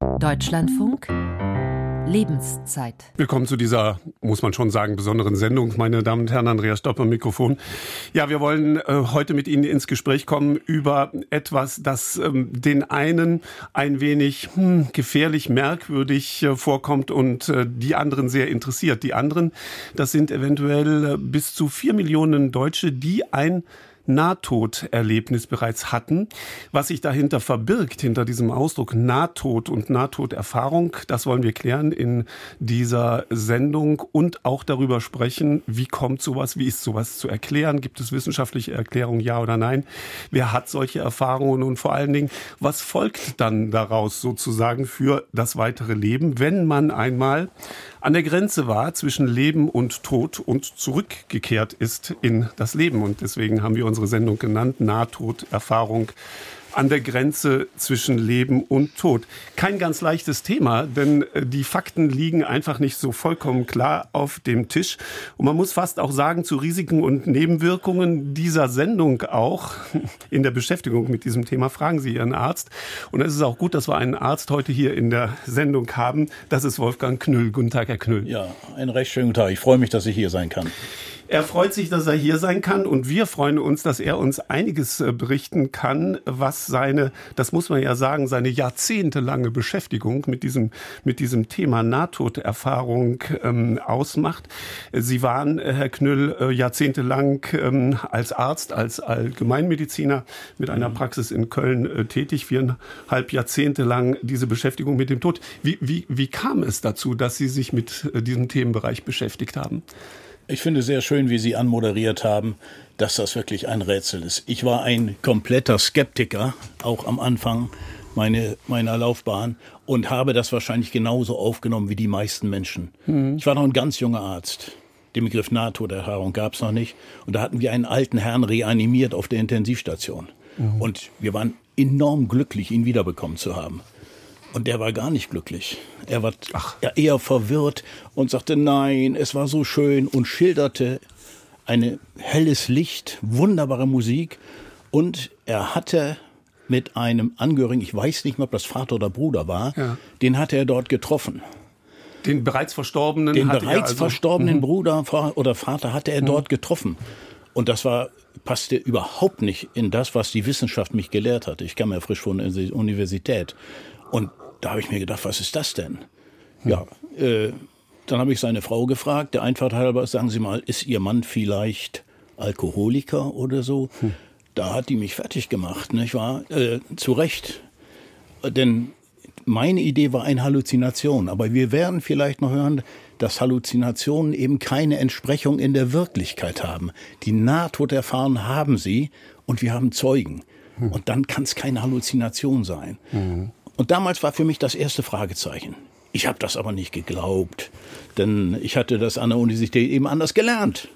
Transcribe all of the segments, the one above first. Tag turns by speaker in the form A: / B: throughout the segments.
A: Deutschlandfunk Lebenszeit.
B: Willkommen zu dieser, muss man schon sagen, besonderen Sendung, meine Damen und Herren. Andreas Stopp am Mikrofon. Ja, wir wollen äh, heute mit Ihnen ins Gespräch kommen über etwas, das ähm, den einen ein wenig hm, gefährlich, merkwürdig äh, vorkommt und äh, die anderen sehr interessiert. Die anderen, das sind eventuell äh, bis zu vier Millionen Deutsche, die ein Nahtoderlebnis bereits hatten. Was sich dahinter verbirgt, hinter diesem Ausdruck Nahtod und Nahtoderfahrung, das wollen wir klären in dieser Sendung und auch darüber sprechen, wie kommt sowas, wie ist sowas zu erklären, gibt es wissenschaftliche Erklärungen, ja oder nein, wer hat solche Erfahrungen? Und vor allen Dingen, was folgt dann daraus sozusagen für das weitere Leben, wenn man einmal an der Grenze war zwischen Leben und Tod und zurückgekehrt ist in das Leben. Und deswegen haben wir unsere Sendung genannt, Nahtoderfahrung an der Grenze zwischen Leben und Tod. Kein ganz leichtes Thema, denn äh, die Fakten liegen einfach nicht so vollkommen klar auf dem Tisch. Und man muss fast auch sagen, zu Risiken und Nebenwirkungen dieser Sendung auch in der Beschäftigung mit diesem Thema fragen Sie Ihren Arzt. Und es ist auch gut, dass wir einen Arzt heute hier in der Sendung haben. Das ist Wolfgang Knüll. Guten Tag, Herr Knüll.
C: Ja, einen recht schönen Tag. Ich freue mich, dass ich hier sein kann.
B: Er freut sich, dass er hier sein kann und wir freuen uns, dass er uns einiges äh, berichten kann, was seine, das muss man ja sagen, seine jahrzehntelange Beschäftigung mit diesem, mit diesem Thema Nahtoderfahrung ähm, ausmacht. Sie waren, äh, Herr Knüll, äh, jahrzehntelang ähm, als Arzt, als Allgemeinmediziner mit einer mhm. Praxis in Köln äh, tätig, viereinhalb Jahrzehnte lang diese Beschäftigung mit dem Tod. Wie, wie, wie kam es dazu, dass Sie sich mit äh, diesem Themenbereich beschäftigt haben?
C: Ich finde sehr schön, wie Sie anmoderiert haben, dass das wirklich ein Rätsel ist. Ich war ein kompletter Skeptiker, auch am Anfang meine, meiner Laufbahn, und habe das wahrscheinlich genauso aufgenommen wie die meisten Menschen. Mhm. Ich war noch ein ganz junger Arzt. Den Begriff Nahtoderfahrung gab es noch nicht. Und da hatten wir einen alten Herrn reanimiert auf der Intensivstation. Mhm. Und wir waren enorm glücklich, ihn wiederbekommen zu haben. Und der war gar nicht glücklich. Er war Ach. eher verwirrt und sagte, nein, es war so schön und schilderte ein helles Licht, wunderbare Musik. Und er hatte mit einem Angehörigen, ich weiß nicht mehr, ob das Vater oder Bruder war, ja. den hatte er dort getroffen.
B: Den bereits verstorbenen?
C: Den bereits also, verstorbenen mhm. Bruder oder Vater hatte er mhm. dort getroffen. Und das war, passte überhaupt nicht in das, was die Wissenschaft mich gelehrt hat. Ich kam ja frisch von der Universität. Und da habe ich mir gedacht, was ist das denn? Hm. Ja, äh, dann habe ich seine Frau gefragt, der Einfalt halber, sagen Sie mal, ist Ihr Mann vielleicht Alkoholiker oder so? Hm. Da hat die mich fertig gemacht, nicht wahr? Äh, zu Recht. Denn meine Idee war eine Halluzination. Aber wir werden vielleicht noch hören, dass Halluzinationen eben keine Entsprechung in der Wirklichkeit haben. Die Nahtoderfahrung haben sie und wir haben Zeugen. Hm. Und dann kann es keine Halluzination sein. Mhm. Und damals war für mich das erste Fragezeichen. Ich habe das aber nicht geglaubt, denn ich hatte das an der Universität eben anders gelernt.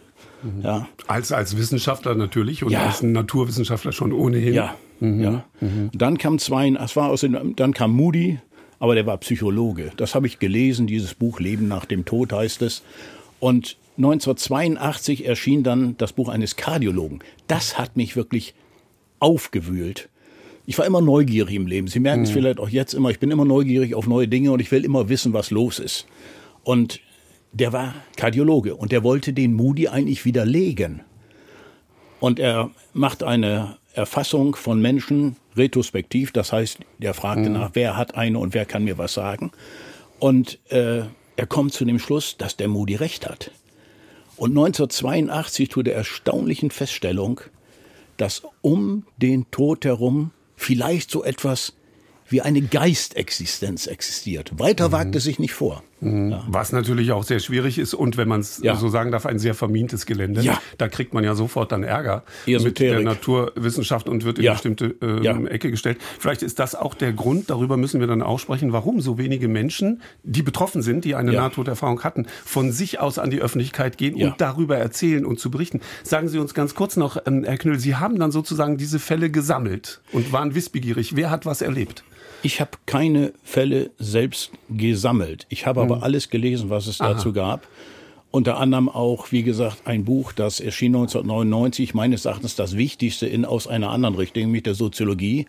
B: Mhm. Ja. Als, als Wissenschaftler natürlich und ja. als Naturwissenschaftler schon ohnehin.
C: Ja. Mhm. ja. Mhm. Dann kam zwei, es war aus den, dann kam Moody, aber der war Psychologe. Das habe ich gelesen, dieses Buch Leben nach dem Tod heißt es. Und 1982 erschien dann das Buch eines Kardiologen. Das hat mich wirklich aufgewühlt ich war immer neugierig im Leben. Sie merken mhm. es vielleicht auch jetzt immer. Ich bin immer neugierig auf neue Dinge und ich will immer wissen, was los ist. Und der war Kardiologe und der wollte den Moody eigentlich widerlegen. Und er macht eine Erfassung von Menschen retrospektiv. Das heißt, der fragte mhm. nach, wer hat eine und wer kann mir was sagen. Und äh, er kommt zu dem Schluss, dass der Moody recht hat. Und 1982 tut er erstaunlichen Feststellung, dass um den Tod herum vielleicht so etwas wie eine Geistexistenz existiert. Weiter mhm. wagt es sich nicht vor.
B: Mhm. Ja. Was natürlich auch sehr schwierig ist und wenn man es ja. so sagen darf, ein sehr vermintes Gelände. Ja. Da kriegt man ja sofort dann Ärger Esoterik. mit der Naturwissenschaft und wird in ja. bestimmte äh, Ecke gestellt. Vielleicht ist das auch der Grund, darüber müssen wir dann auch sprechen, warum so wenige Menschen, die betroffen sind, die eine Nahtoderfahrung hatten, von sich aus an die Öffentlichkeit gehen und darüber erzählen und zu berichten. Sagen Sie uns ganz kurz noch, ähm, Herr Knüll, Sie haben dann sozusagen diese Fälle gesammelt und waren wissbegierig. Wer hat was erlebt?
C: Ich habe keine Fälle selbst gesammelt. Ich habe aber hm. alles gelesen, was es Aha. dazu gab. Unter anderem auch, wie gesagt, ein Buch, das erschien 1999, meines Erachtens das wichtigste in, aus einer anderen Richtung, nämlich der Soziologie.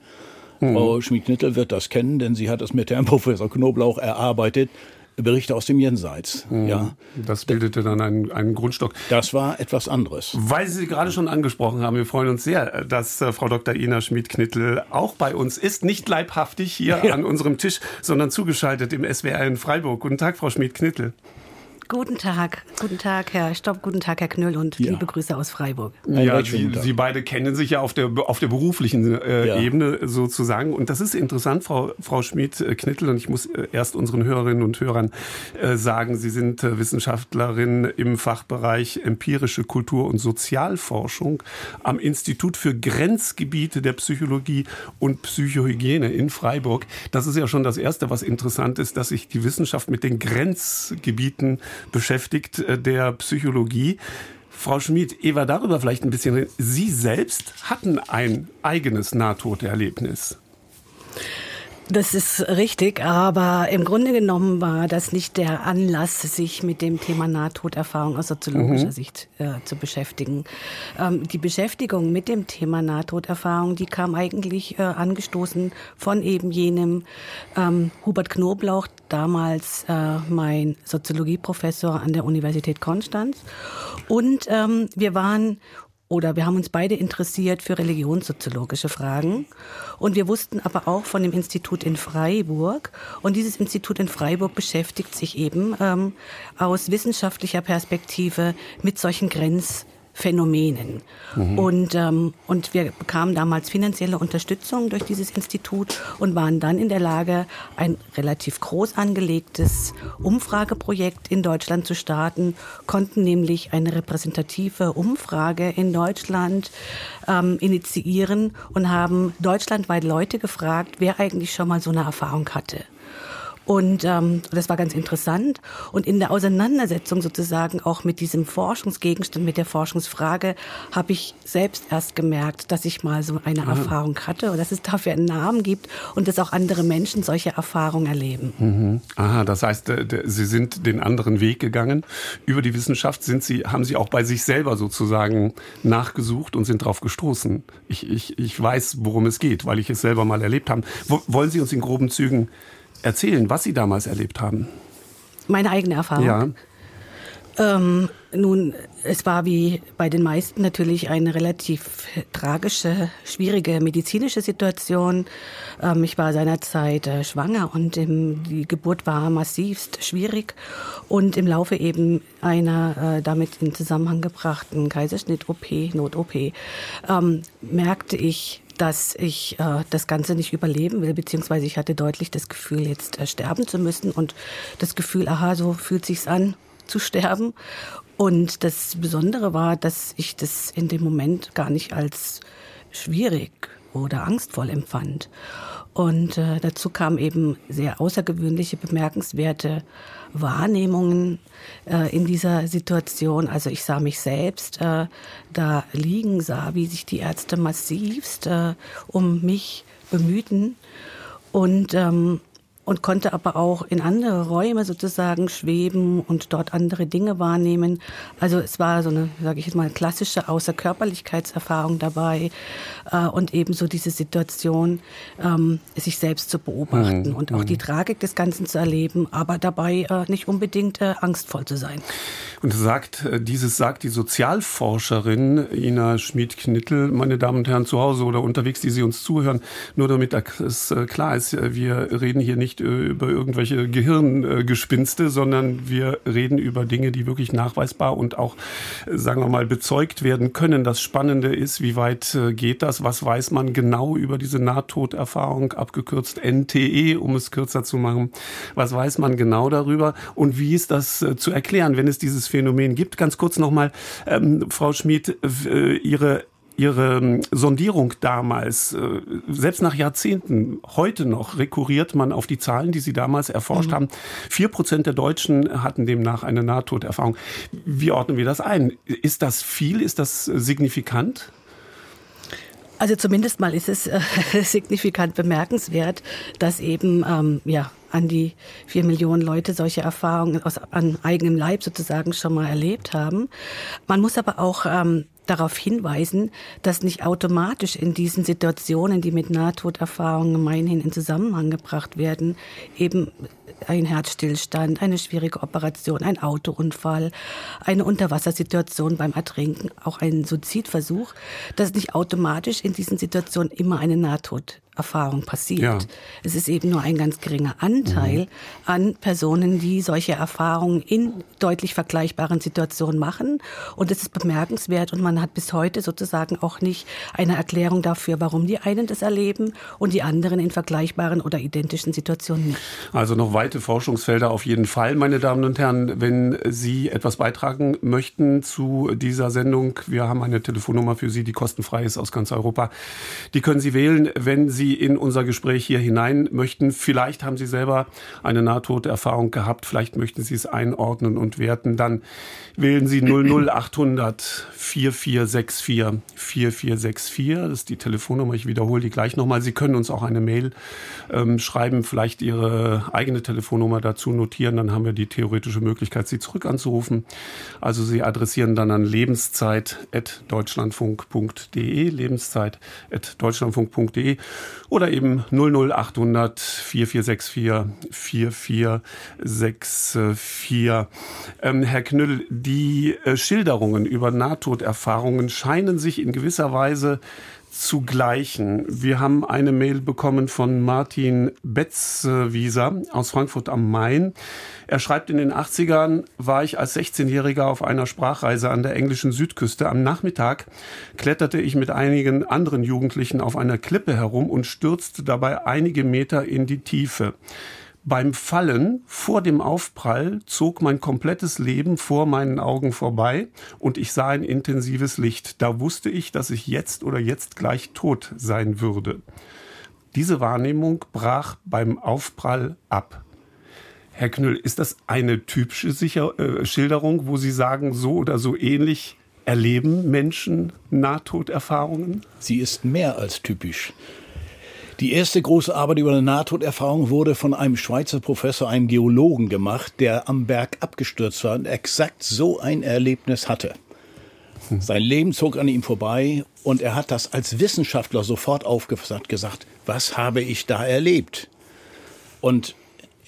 C: Mhm. Frau Schmid-Knittel wird das kennen, denn sie hat es mit Herrn Professor Knoblauch erarbeitet. Berichte aus dem Jenseits. Mhm. Ja.
B: Das bildete dann einen, einen Grundstock.
C: Das war etwas anderes.
B: Weil Sie gerade schon angesprochen haben, wir freuen uns sehr, dass äh, Frau Dr. Ina Schmid-Knittel auch bei uns ist. Nicht leibhaftig hier ja. an unserem Tisch, sondern zugeschaltet im SWR in Freiburg. Guten Tag, Frau Schmid-Knittel.
D: Guten Tag, guten Tag, Herr Stopp, guten Tag, Herr Knöll und ja. liebe Grüße aus Freiburg.
B: Ja, Sie, Sie, beide kennen sich ja auf der, auf der beruflichen äh, ja. Ebene sozusagen. Und das ist interessant, Frau, Frau Schmid-Knittel. Und ich muss äh, erst unseren Hörerinnen und Hörern äh, sagen, Sie sind äh, Wissenschaftlerin im Fachbereich empirische Kultur- und Sozialforschung am Institut für Grenzgebiete der Psychologie und Psychohygiene in Freiburg. Das ist ja schon das Erste, was interessant ist, dass sich die Wissenschaft mit den Grenzgebieten beschäftigt, äh, der Psychologie. Frau Schmid, Eva, darüber vielleicht ein bisschen. Sie selbst hatten ein eigenes Nahtoderlebnis.
D: Das ist richtig, aber im Grunde genommen war das nicht der Anlass, sich mit dem Thema Nahtoderfahrung aus soziologischer mhm. Sicht äh, zu beschäftigen. Ähm, die Beschäftigung mit dem Thema Nahtoderfahrung, die kam eigentlich äh, angestoßen von eben jenem ähm, Hubert Knoblauch, damals äh, mein Soziologieprofessor an der Universität Konstanz. Und ähm, wir waren oder wir haben uns beide interessiert für religionssoziologische Fragen. Und wir wussten aber auch von dem Institut in Freiburg. Und dieses Institut in Freiburg beschäftigt sich eben ähm, aus wissenschaftlicher Perspektive mit solchen Grenz Phänomenen. Mhm. Und, ähm, und wir bekamen damals finanzielle Unterstützung durch dieses Institut und waren dann in der Lage, ein relativ groß angelegtes Umfrageprojekt in Deutschland zu starten, konnten nämlich eine repräsentative Umfrage in Deutschland ähm, initiieren und haben deutschlandweit Leute gefragt, wer eigentlich schon mal so eine Erfahrung hatte. Und ähm, das war ganz interessant. Und in der Auseinandersetzung sozusagen auch mit diesem Forschungsgegenstand, mit der Forschungsfrage, habe ich selbst erst gemerkt, dass ich mal so eine Aha. Erfahrung hatte und dass es dafür einen Namen gibt und dass auch andere Menschen solche Erfahrungen erleben.
B: Mhm. Aha, das heißt, Sie sind den anderen Weg gegangen. Über die Wissenschaft sind Sie, haben Sie auch bei sich selber sozusagen nachgesucht und sind darauf gestoßen. Ich, ich, ich weiß, worum es geht, weil ich es selber mal erlebt habe. wollen Sie uns in groben Zügen erzählen, was Sie damals erlebt haben?
D: Meine eigene Erfahrung. Ja. Ähm, nun, es war wie bei den meisten natürlich eine relativ tragische, schwierige medizinische Situation. Ähm, ich war seinerzeit äh, schwanger und im, die Geburt war massivst schwierig. Und im Laufe eben einer äh, damit in Zusammenhang gebrachten Kaiserschnitt-OP, Not-OP, ähm, merkte ich, dass ich äh, das Ganze nicht überleben will, beziehungsweise ich hatte deutlich das Gefühl, jetzt äh, sterben zu müssen und das Gefühl, aha, so fühlt sich's an zu sterben. Und das Besondere war, dass ich das in dem Moment gar nicht als schwierig oder angstvoll empfand. Und äh, dazu kamen eben sehr außergewöhnliche, bemerkenswerte Wahrnehmungen äh, in dieser Situation. Also ich sah mich selbst äh, da liegen, sah, wie sich die Ärzte massivst äh, um mich bemühten. Und ähm, und konnte aber auch in andere Räume sozusagen schweben und dort andere Dinge wahrnehmen. Also es war so eine, sage ich jetzt mal, klassische Außerkörperlichkeitserfahrung dabei äh, und ebenso diese Situation, ähm, sich selbst zu beobachten mhm. und auch die mhm. Tragik des Ganzen zu erleben, aber dabei äh, nicht unbedingt äh, angstvoll zu sein.
B: Und sagt, äh, dieses sagt die Sozialforscherin Ina Schmid-Knittel, meine Damen und Herren, zu Hause oder unterwegs, die Sie uns zuhören, nur damit es äh, klar ist, äh, wir reden hier nicht nicht äh, über irgendwelche Gehirngespinste, sondern wir reden über Dinge, die wirklich nachweisbar und auch, äh, sagen wir mal, bezeugt werden können. Das Spannende ist, wie weit äh, geht das? Was weiß man genau über diese Nahtoderfahrung, abgekürzt NTE, um es kürzer zu machen? Was weiß man genau darüber? Und wie ist das zu erklären, wenn es dieses Phänomen gibt? Ganz kurz nochmal, ähm, Frau Schmid, Ihre Ihre ähm, Sondierung damals, äh, selbst nach Jahrzehnten, heute noch rekurriert man auf die Zahlen, die Sie damals erforscht mhm. haben. Vier Prozent der Deutschen hatten demnach eine Nahtoderfahrung. Wie ordnen wir das ein? Ist das viel? Ist das signifikant?
D: Also zumindest mal ist es äh, signifikant bemerkenswert, dass eben ähm, ja an die vier Millionen Leute solche Erfahrungen aus, an eigenem Leib sozusagen schon mal erlebt haben. Man muss aber auch ähm, darauf hinweisen, dass nicht automatisch in diesen Situationen, die mit Nahtoderfahrungen gemeinhin in Zusammenhang gebracht werden, eben ein Herzstillstand, eine schwierige Operation, ein Autounfall, eine Unterwassersituation beim Ertrinken, auch ein Suizidversuch, dass nicht automatisch in diesen Situationen immer eine Nahtod Erfahrung passiert. Ja. Es ist eben nur ein ganz geringer Anteil mhm. an Personen, die solche Erfahrungen in deutlich vergleichbaren Situationen machen. Und es ist bemerkenswert und man hat bis heute sozusagen auch nicht eine Erklärung dafür, warum die einen das erleben und die anderen in vergleichbaren oder identischen Situationen nicht.
B: Also noch weite Forschungsfelder auf jeden Fall, meine Damen und Herren. Wenn Sie etwas beitragen möchten zu dieser Sendung, wir haben eine Telefonnummer für Sie, die kostenfrei ist aus ganz Europa. Die können Sie wählen, wenn Sie Sie in unser Gespräch hier hinein möchten. Vielleicht haben Sie selber eine Nahtoderfahrung gehabt, vielleicht möchten Sie es einordnen und werten. Dann wählen Sie 00800 4464 4464. Das ist die Telefonnummer. Ich wiederhole die gleich nochmal. Sie können uns auch eine Mail ähm, schreiben, vielleicht Ihre eigene Telefonnummer dazu notieren. Dann haben wir die theoretische Möglichkeit, Sie zurück anzurufen. Also Sie adressieren dann an lebenszeit.deutschlandfunk.de, lebenszeit.deutschlandfunk.de oder eben 00800 4464 4464. Ähm, Herr Knüll, die äh, Schilderungen über Nahtoderfahrungen scheinen sich in gewisser Weise zu gleichen. Wir haben eine Mail bekommen von Martin Betzwieser aus Frankfurt am Main. Er schreibt, in den 80ern war ich als 16-Jähriger auf einer Sprachreise an der englischen Südküste. Am Nachmittag kletterte ich mit einigen anderen Jugendlichen auf einer Klippe herum und stürzte dabei einige Meter in die Tiefe. Beim Fallen vor dem Aufprall zog mein komplettes Leben vor meinen Augen vorbei und ich sah ein intensives Licht. Da wusste ich, dass ich jetzt oder jetzt gleich tot sein würde. Diese Wahrnehmung brach beim Aufprall ab. Herr Knüll, ist das eine typische Sicher äh, Schilderung, wo Sie sagen, so oder so ähnlich erleben Menschen Nahtoderfahrungen?
C: Sie ist mehr als typisch. Die erste große Arbeit über eine Nahtoderfahrung wurde von einem Schweizer Professor, einem Geologen gemacht, der am Berg abgestürzt war und exakt so ein Erlebnis hatte. Sein Leben zog an ihm vorbei und er hat das als Wissenschaftler sofort aufgefasst, gesagt, was habe ich da erlebt? Und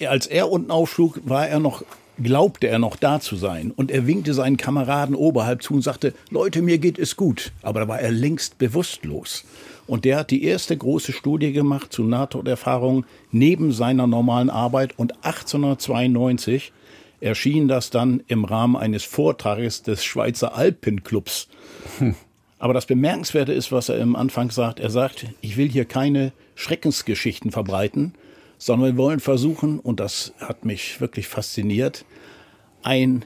C: als er unten aufschlug, war er noch glaubte er noch da zu sein. Und er winkte seinen Kameraden oberhalb zu und sagte, Leute, mir geht es gut. Aber da war er längst bewusstlos. Und der hat die erste große Studie gemacht zu Nahtoderfahrungen neben seiner normalen Arbeit. Und 1892 erschien das dann im Rahmen eines Vortrages des Schweizer Alpenclubs. Hm. Aber das Bemerkenswerte ist, was er im Anfang sagt. Er sagt, ich will hier keine Schreckensgeschichten verbreiten, sondern wir wollen versuchen, und das hat mich wirklich fasziniert, ein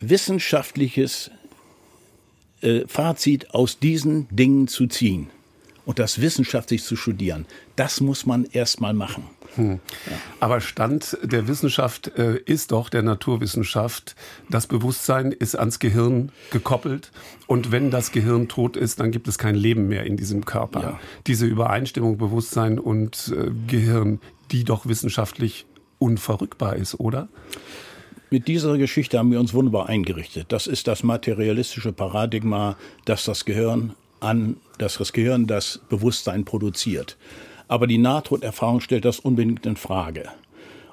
C: wissenschaftliches äh, Fazit aus diesen Dingen zu ziehen und das wissenschaftlich zu studieren. Das muss man erst mal machen. Hm.
B: Ja. Aber Stand der Wissenschaft äh, ist doch der Naturwissenschaft, das Bewusstsein ist ans Gehirn gekoppelt und wenn das Gehirn tot ist, dann gibt es kein Leben mehr in diesem Körper. Ja. Diese Übereinstimmung Bewusstsein und äh, Gehirn, die doch wissenschaftlich unverrückbar ist, oder?
C: Mit dieser Geschichte haben wir uns wunderbar eingerichtet. Das ist das materialistische Paradigma, dass das Gehirn an, dass das Gehirn das Bewusstsein produziert. Aber die Nahtoderfahrung stellt das unbedingt in Frage.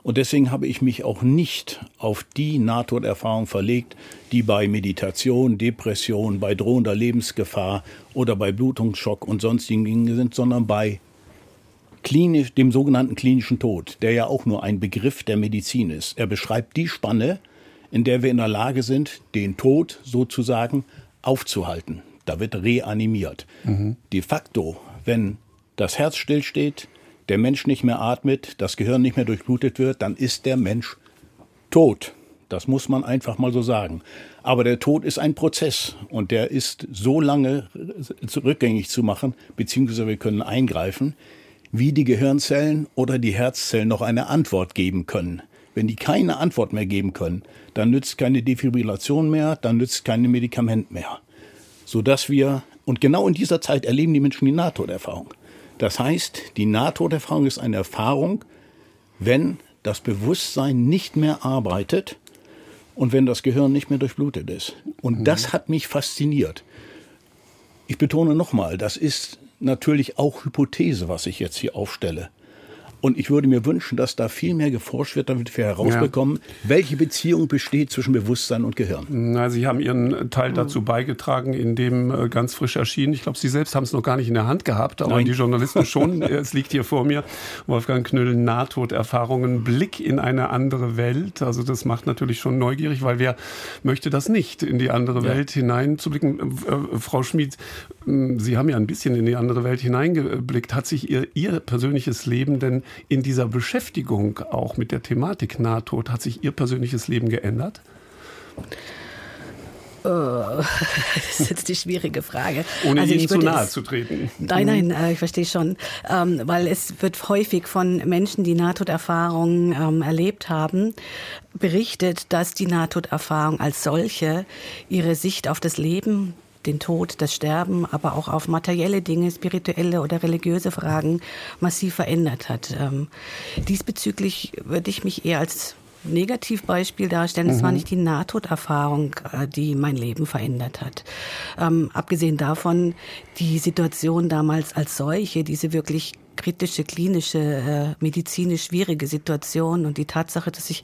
C: Und deswegen habe ich mich auch nicht auf die Nahtoderfahrung verlegt, die bei Meditation, Depression, bei drohender Lebensgefahr oder bei Blutungsschock und sonstigen Dingen sind, sondern bei klinisch, dem sogenannten klinischen Tod, der ja auch nur ein Begriff der Medizin ist. Er beschreibt die Spanne, in der wir in der Lage sind, den Tod sozusagen aufzuhalten. Da wird reanimiert. Mhm. De facto, wenn das Herz stillsteht, der Mensch nicht mehr atmet, das Gehirn nicht mehr durchblutet wird, dann ist der Mensch tot. Das muss man einfach mal so sagen. Aber der Tod ist ein Prozess und der ist so lange rückgängig zu machen, beziehungsweise wir können eingreifen, wie die Gehirnzellen oder die Herzzellen noch eine Antwort geben können. Wenn die keine Antwort mehr geben können, dann nützt keine Defibrillation mehr, dann nützt kein Medikament mehr. Sodass wir, und genau in dieser Zeit erleben die Menschen die Nahtoderfahrung. Das heißt, die Nahtoderfahrung ist eine Erfahrung, wenn das Bewusstsein nicht mehr arbeitet und wenn das Gehirn nicht mehr durchblutet ist. Und mhm. das hat mich fasziniert. Ich betone nochmal, das ist natürlich auch Hypothese, was ich jetzt hier aufstelle. Und ich würde mir wünschen, dass da viel mehr geforscht wird, damit wir herausbekommen, ja. welche Beziehung besteht zwischen Bewusstsein und Gehirn.
B: Na, Sie haben Ihren Teil dazu beigetragen, in dem äh, ganz frisch erschienen. Ich glaube, Sie selbst haben es noch gar nicht in der Hand gehabt, aber Nein. die Journalisten schon. es liegt hier vor mir. Wolfgang Knüll, Nahtoderfahrungen, Blick in eine andere Welt. Also das macht natürlich schon neugierig, weil wer möchte das nicht, in die andere ja. Welt hineinzublicken? Äh, äh, Frau Schmid, Sie haben ja ein bisschen in die andere Welt hineingeblickt. Hat sich Ihr, Ihr persönliches Leben denn in dieser Beschäftigung auch mit der Thematik Nahtod, hat sich Ihr persönliches Leben geändert?
D: Oh, das ist jetzt die schwierige Frage.
B: Ohne also Ihnen zu nahe es, zu treten.
D: Nein, nein, äh, ich verstehe schon. Ähm, weil es wird häufig von Menschen, die Nahtoderfahrungen ähm, erlebt haben, berichtet, dass die Nahtoderfahrung als solche ihre Sicht auf das Leben den Tod, das Sterben, aber auch auf materielle Dinge, spirituelle oder religiöse Fragen massiv verändert hat. Ähm, diesbezüglich würde ich mich eher als Negativbeispiel darstellen. Es mhm. war nicht die Nahtoderfahrung, äh, die mein Leben verändert hat. Ähm, abgesehen davon, die Situation damals als solche, diese wirklich kritische, klinische, äh, medizinisch schwierige Situation und die Tatsache, dass ich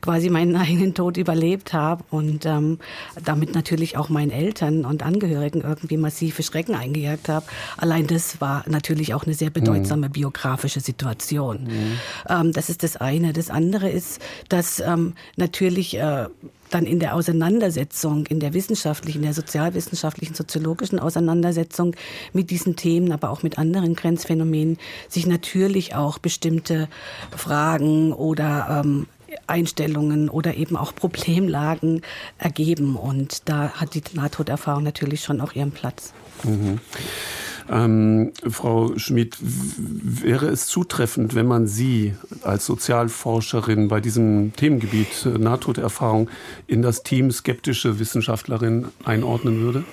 D: quasi meinen eigenen Tod überlebt habe und ähm, damit natürlich auch meinen Eltern und Angehörigen irgendwie massive Schrecken eingejagt habe. Allein das war natürlich auch eine sehr bedeutsame mhm. biografische Situation. Mhm. Ähm, das ist das eine. Das andere ist, dass ähm, natürlich äh, dann in der Auseinandersetzung, in der wissenschaftlichen, in der sozialwissenschaftlichen, soziologischen Auseinandersetzung mit diesen Themen, aber auch mit anderen Grenzphänomenen, sich natürlich auch bestimmte Fragen oder ähm, Einstellungen oder eben auch Problemlagen ergeben. Und da hat die Nahtoderfahrung natürlich schon auch ihren Platz. Mhm.
B: Ähm, Frau Schmidt, wäre es zutreffend, wenn man Sie als Sozialforscherin bei diesem Themengebiet äh, Nahtoderfahrung in das Team skeptische Wissenschaftlerin einordnen würde?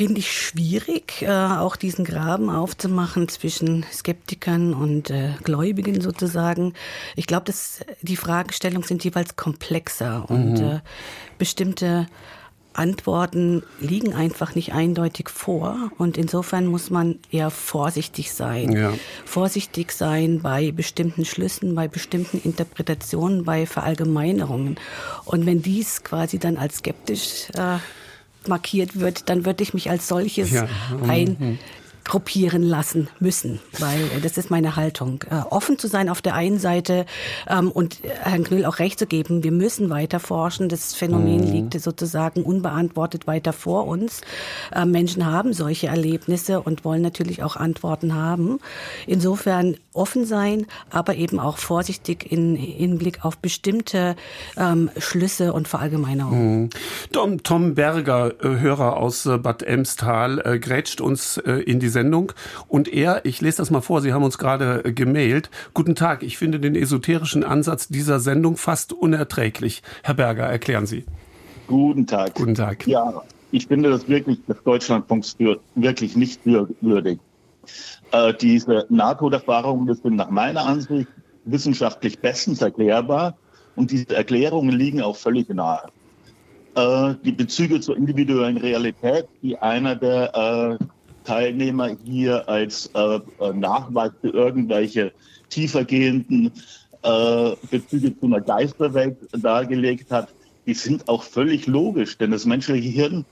D: finde ich schwierig, äh, auch diesen Graben aufzumachen zwischen Skeptikern und äh, Gläubigen sozusagen. Ich glaube, dass die Fragestellungen sind jeweils komplexer und mhm. äh, bestimmte Antworten liegen einfach nicht eindeutig vor und insofern muss man eher vorsichtig sein. Ja. Vorsichtig sein bei bestimmten Schlüssen, bei bestimmten Interpretationen, bei Verallgemeinerungen. Und wenn dies quasi dann als skeptisch äh, markiert wird, dann würde ich mich als solches ja. ein mhm gruppieren lassen müssen, weil äh, das ist meine Haltung. Äh, offen zu sein auf der einen Seite ähm, und Herrn Knüll auch recht zu geben, wir müssen weiter forschen. Das Phänomen mhm. liegt sozusagen unbeantwortet weiter vor uns. Äh, Menschen haben solche Erlebnisse und wollen natürlich auch Antworten haben. Insofern offen sein, aber eben auch vorsichtig in, in Blick auf bestimmte ähm, Schlüsse und Verallgemeinerungen. Mhm.
B: Tom, Tom Berger, äh, Hörer aus äh, Bad Emstal, äh, grätscht uns in diese Sendung. Und er, ich lese das mal vor, Sie haben uns gerade äh, gemailt. Guten Tag, ich finde den esoterischen Ansatz dieser Sendung fast unerträglich. Herr Berger, erklären Sie.
E: Guten Tag.
B: Guten Tag.
E: Ja, ich finde das wirklich des Deutschlandfunks wirklich nicht würdig. Äh, diese NATO-Erfahrungen sind nach meiner Ansicht wissenschaftlich bestens erklärbar und diese Erklärungen liegen auch völlig nahe. Äh, die Bezüge zur individuellen Realität, die einer der äh, Teilnehmer hier als äh, äh, Nachweis für irgendwelche tiefergehenden äh, Bezüge zu einer Geisterwelt dargelegt hat, die sind auch völlig logisch, denn das menschliche Hirn,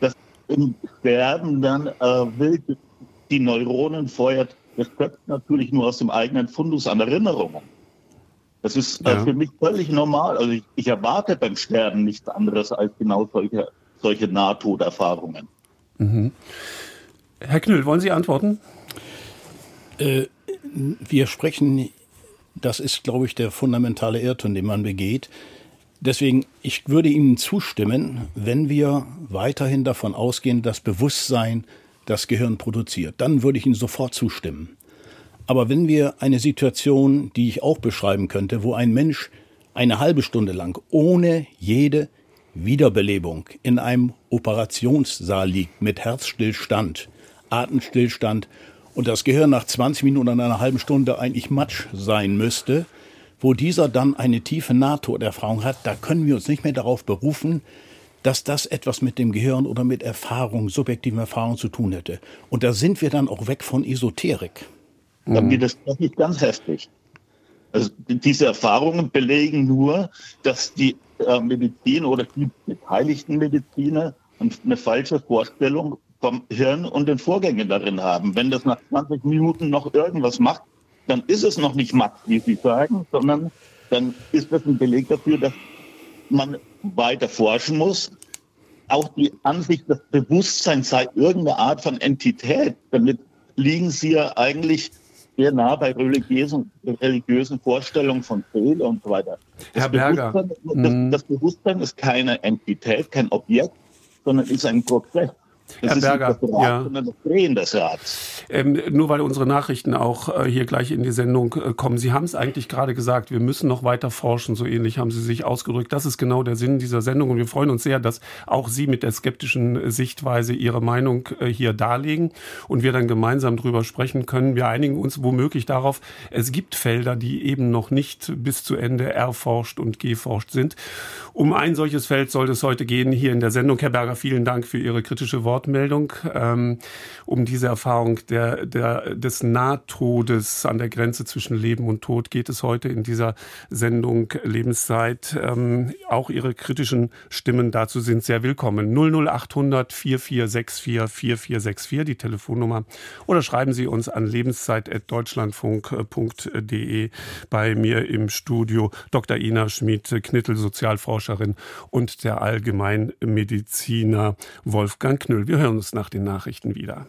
E: das im Sterben dann äh, wild die Neuronen feuert, das köpft natürlich nur aus dem eigenen Fundus an Erinnerungen. Das ist äh, ja. für mich völlig normal. Also ich, ich, erwarte beim Sterben nichts anderes als genau solche, solche Nahtoderfahrungen. Mhm.
B: Herr Knüll, wollen Sie antworten?
C: Äh, wir sprechen, das ist, glaube ich, der fundamentale Irrtum, den man begeht. Deswegen, ich würde Ihnen zustimmen, wenn wir weiterhin davon ausgehen, dass Bewusstsein das Gehirn produziert. Dann würde ich Ihnen sofort zustimmen. Aber wenn wir eine Situation, die ich auch beschreiben könnte, wo ein Mensch eine halbe Stunde lang ohne jede Wiederbelebung in einem Operationssaal liegt mit Herzstillstand, Atemstillstand und das Gehirn nach 20 Minuten oder einer halben Stunde eigentlich matsch sein müsste, wo dieser dann eine tiefe Nahtoderfahrung hat, da können wir uns nicht mehr darauf berufen, dass das etwas mit dem Gehirn oder mit Erfahrung, subjektiven Erfahrung zu tun hätte. Und da sind wir dann auch weg von Esoterik.
E: Dann wird das nicht ganz heftig. Also diese Erfahrungen belegen nur, dass die äh, Medizin oder die beteiligten Mediziner eine falsche Vorstellung vom Hirn und den Vorgängen darin haben. Wenn das nach 20 Minuten noch irgendwas macht, dann ist es noch nicht matt, wie Sie sagen, sondern dann ist das ein Beleg dafür, dass man weiter forschen muss. Auch die Ansicht, das Bewusstsein sei irgendeine Art von Entität, damit liegen Sie ja eigentlich sehr nah bei religiösen, religiösen Vorstellungen von Seele und so weiter.
B: Das Herr Berger.
E: Bewusstsein, das, mhm. das Bewusstsein ist keine Entität, kein Objekt, sondern ist ein Prozess.
B: Das Herr Berger,
E: ja. das Drehen des Rads.
B: Ähm, nur weil unsere Nachrichten auch äh, hier gleich in die Sendung äh, kommen. Sie haben es eigentlich gerade gesagt, wir müssen noch weiter forschen, so ähnlich haben Sie sich ausgedrückt. Das ist genau der Sinn dieser Sendung und wir freuen uns sehr, dass auch Sie mit der skeptischen Sichtweise Ihre Meinung äh, hier darlegen und wir dann gemeinsam drüber sprechen können. Wir einigen uns womöglich darauf, es gibt Felder, die eben noch nicht bis zu Ende erforscht und geforscht sind. Um ein solches Feld soll es heute gehen hier in der Sendung. Herr Berger, vielen Dank für Ihre kritische Worte. Wortmeldung ähm, um diese Erfahrung der, der, des Nahtodes an der Grenze zwischen Leben und Tod geht es heute in dieser Sendung Lebenszeit. Ähm, auch Ihre kritischen Stimmen dazu sind sehr willkommen. 00800 4464 4464, die Telefonnummer. Oder schreiben Sie uns an lebenszeit.deutschlandfunk.de bei mir im Studio Dr. Ina Schmid-Knittel, Sozialforscherin und der Allgemeinmediziner Wolfgang Knüll. Wir hören uns nach den Nachrichten wieder.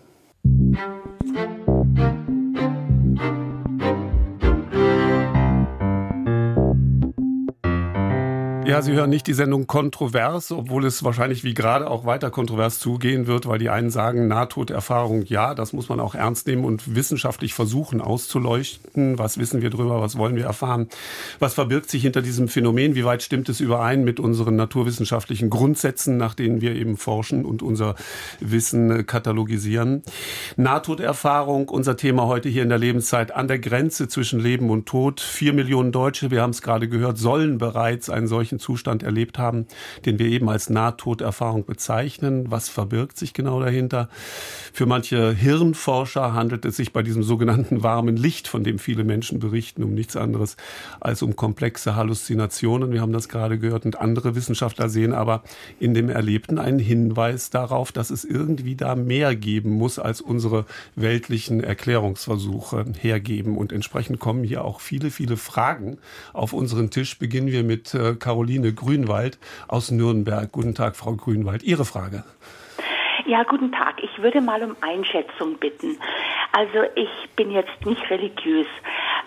B: Ja, Sie hören nicht die Sendung kontrovers, obwohl es wahrscheinlich wie gerade auch weiter kontrovers zugehen wird, weil die einen sagen, Nahtoderfahrung, ja, das muss man auch ernst nehmen und wissenschaftlich versuchen auszuleuchten. Was wissen wir drüber? Was wollen wir erfahren? Was verbirgt sich hinter diesem Phänomen? Wie weit stimmt es überein mit unseren naturwissenschaftlichen Grundsätzen, nach denen wir eben forschen und unser Wissen katalogisieren? Nahtoderfahrung, unser Thema heute hier in der Lebenszeit an der Grenze zwischen Leben und Tod. Vier Millionen Deutsche, wir haben es gerade gehört, sollen bereits einen solchen solchen Zustand erlebt haben, den wir eben als Nahtoderfahrung bezeichnen. Was verbirgt sich genau dahinter? Für manche Hirnforscher handelt es sich bei diesem sogenannten warmen Licht, von dem viele Menschen berichten, um nichts anderes als um komplexe Halluzinationen. Wir haben das gerade gehört und andere Wissenschaftler sehen aber in dem Erlebten einen Hinweis darauf, dass es irgendwie da mehr geben muss, als unsere weltlichen Erklärungsversuche hergeben. Und entsprechend kommen hier auch viele, viele Fragen auf unseren Tisch. Beginnen wir mit äh, Caroline Caroline Grünwald aus Nürnberg. Guten Tag, Frau Grünwald. Ihre Frage.
F: Ja, guten Tag. Ich würde mal um Einschätzung bitten. Also ich bin jetzt nicht religiös.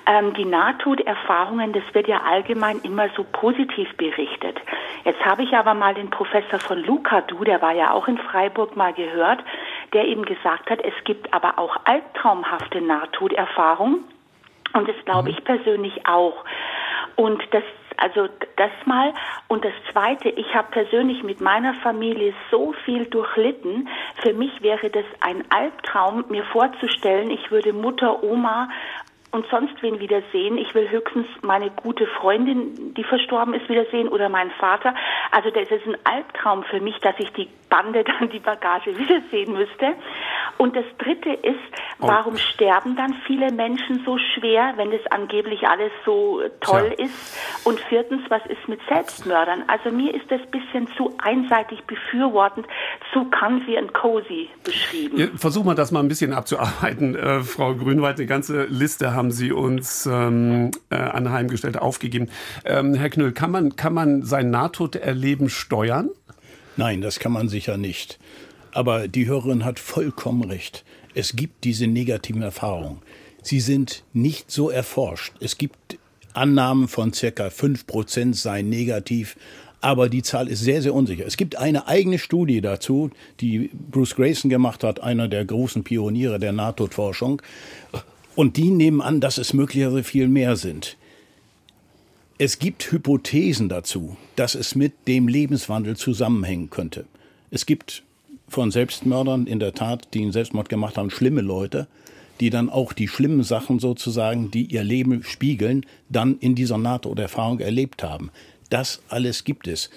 F: Ähm, die Nahtoderfahrungen, das wird ja allgemein immer so positiv berichtet. Jetzt habe ich aber mal den Professor von Lukadu, der war ja auch in Freiburg mal gehört, der eben gesagt hat, es gibt aber auch albtraumhafte Nahtoderfahrungen. Und das glaube mhm. ich persönlich auch. Und das also das mal. Und das Zweite, ich habe persönlich mit meiner Familie so viel durchlitten. Für mich wäre das ein Albtraum, mir vorzustellen, ich würde Mutter, Oma und sonst wen wiedersehen. Ich will höchstens meine gute Freundin, die verstorben ist, wiedersehen oder meinen Vater. Also das ist ein Albtraum für mich, dass ich die Bande dann die Bagage wiedersehen müsste. Und das Dritte ist, warum oh. sterben dann viele Menschen so schwer, wenn das angeblich alles so toll Tja. ist? Und viertens, was ist mit Selbstmördern? Also mir ist das bisschen zu einseitig befürwortend, zu comfy und cozy beschrieben. Ja,
B: versuchen wir das mal ein bisschen abzuarbeiten. Äh, Frau Grünwald, eine ganze Liste haben Sie uns ähm, äh, anheimgestellt, aufgegeben. Ähm, Herr Knüll, kann man, kann man sein Nahtoderleben steuern?
C: Nein, das kann man sicher nicht. Aber die Hörerin hat vollkommen recht. Es gibt diese negativen Erfahrungen. Sie sind nicht so erforscht. Es gibt Annahmen von circa 5% seien negativ, aber die Zahl ist sehr, sehr unsicher. Es gibt eine eigene Studie dazu, die Bruce Grayson gemacht hat, einer der großen Pioniere der Nahtodforschung. Und die nehmen an, dass es möglicherweise viel mehr sind. Es gibt Hypothesen dazu, dass es mit dem Lebenswandel zusammenhängen könnte. Es gibt von Selbstmördern in der Tat, die einen Selbstmord gemacht haben, schlimme Leute, die dann auch die schlimmen Sachen sozusagen, die ihr Leben spiegeln, dann in dieser Nahtoderfahrung erlebt haben. Das alles gibt es.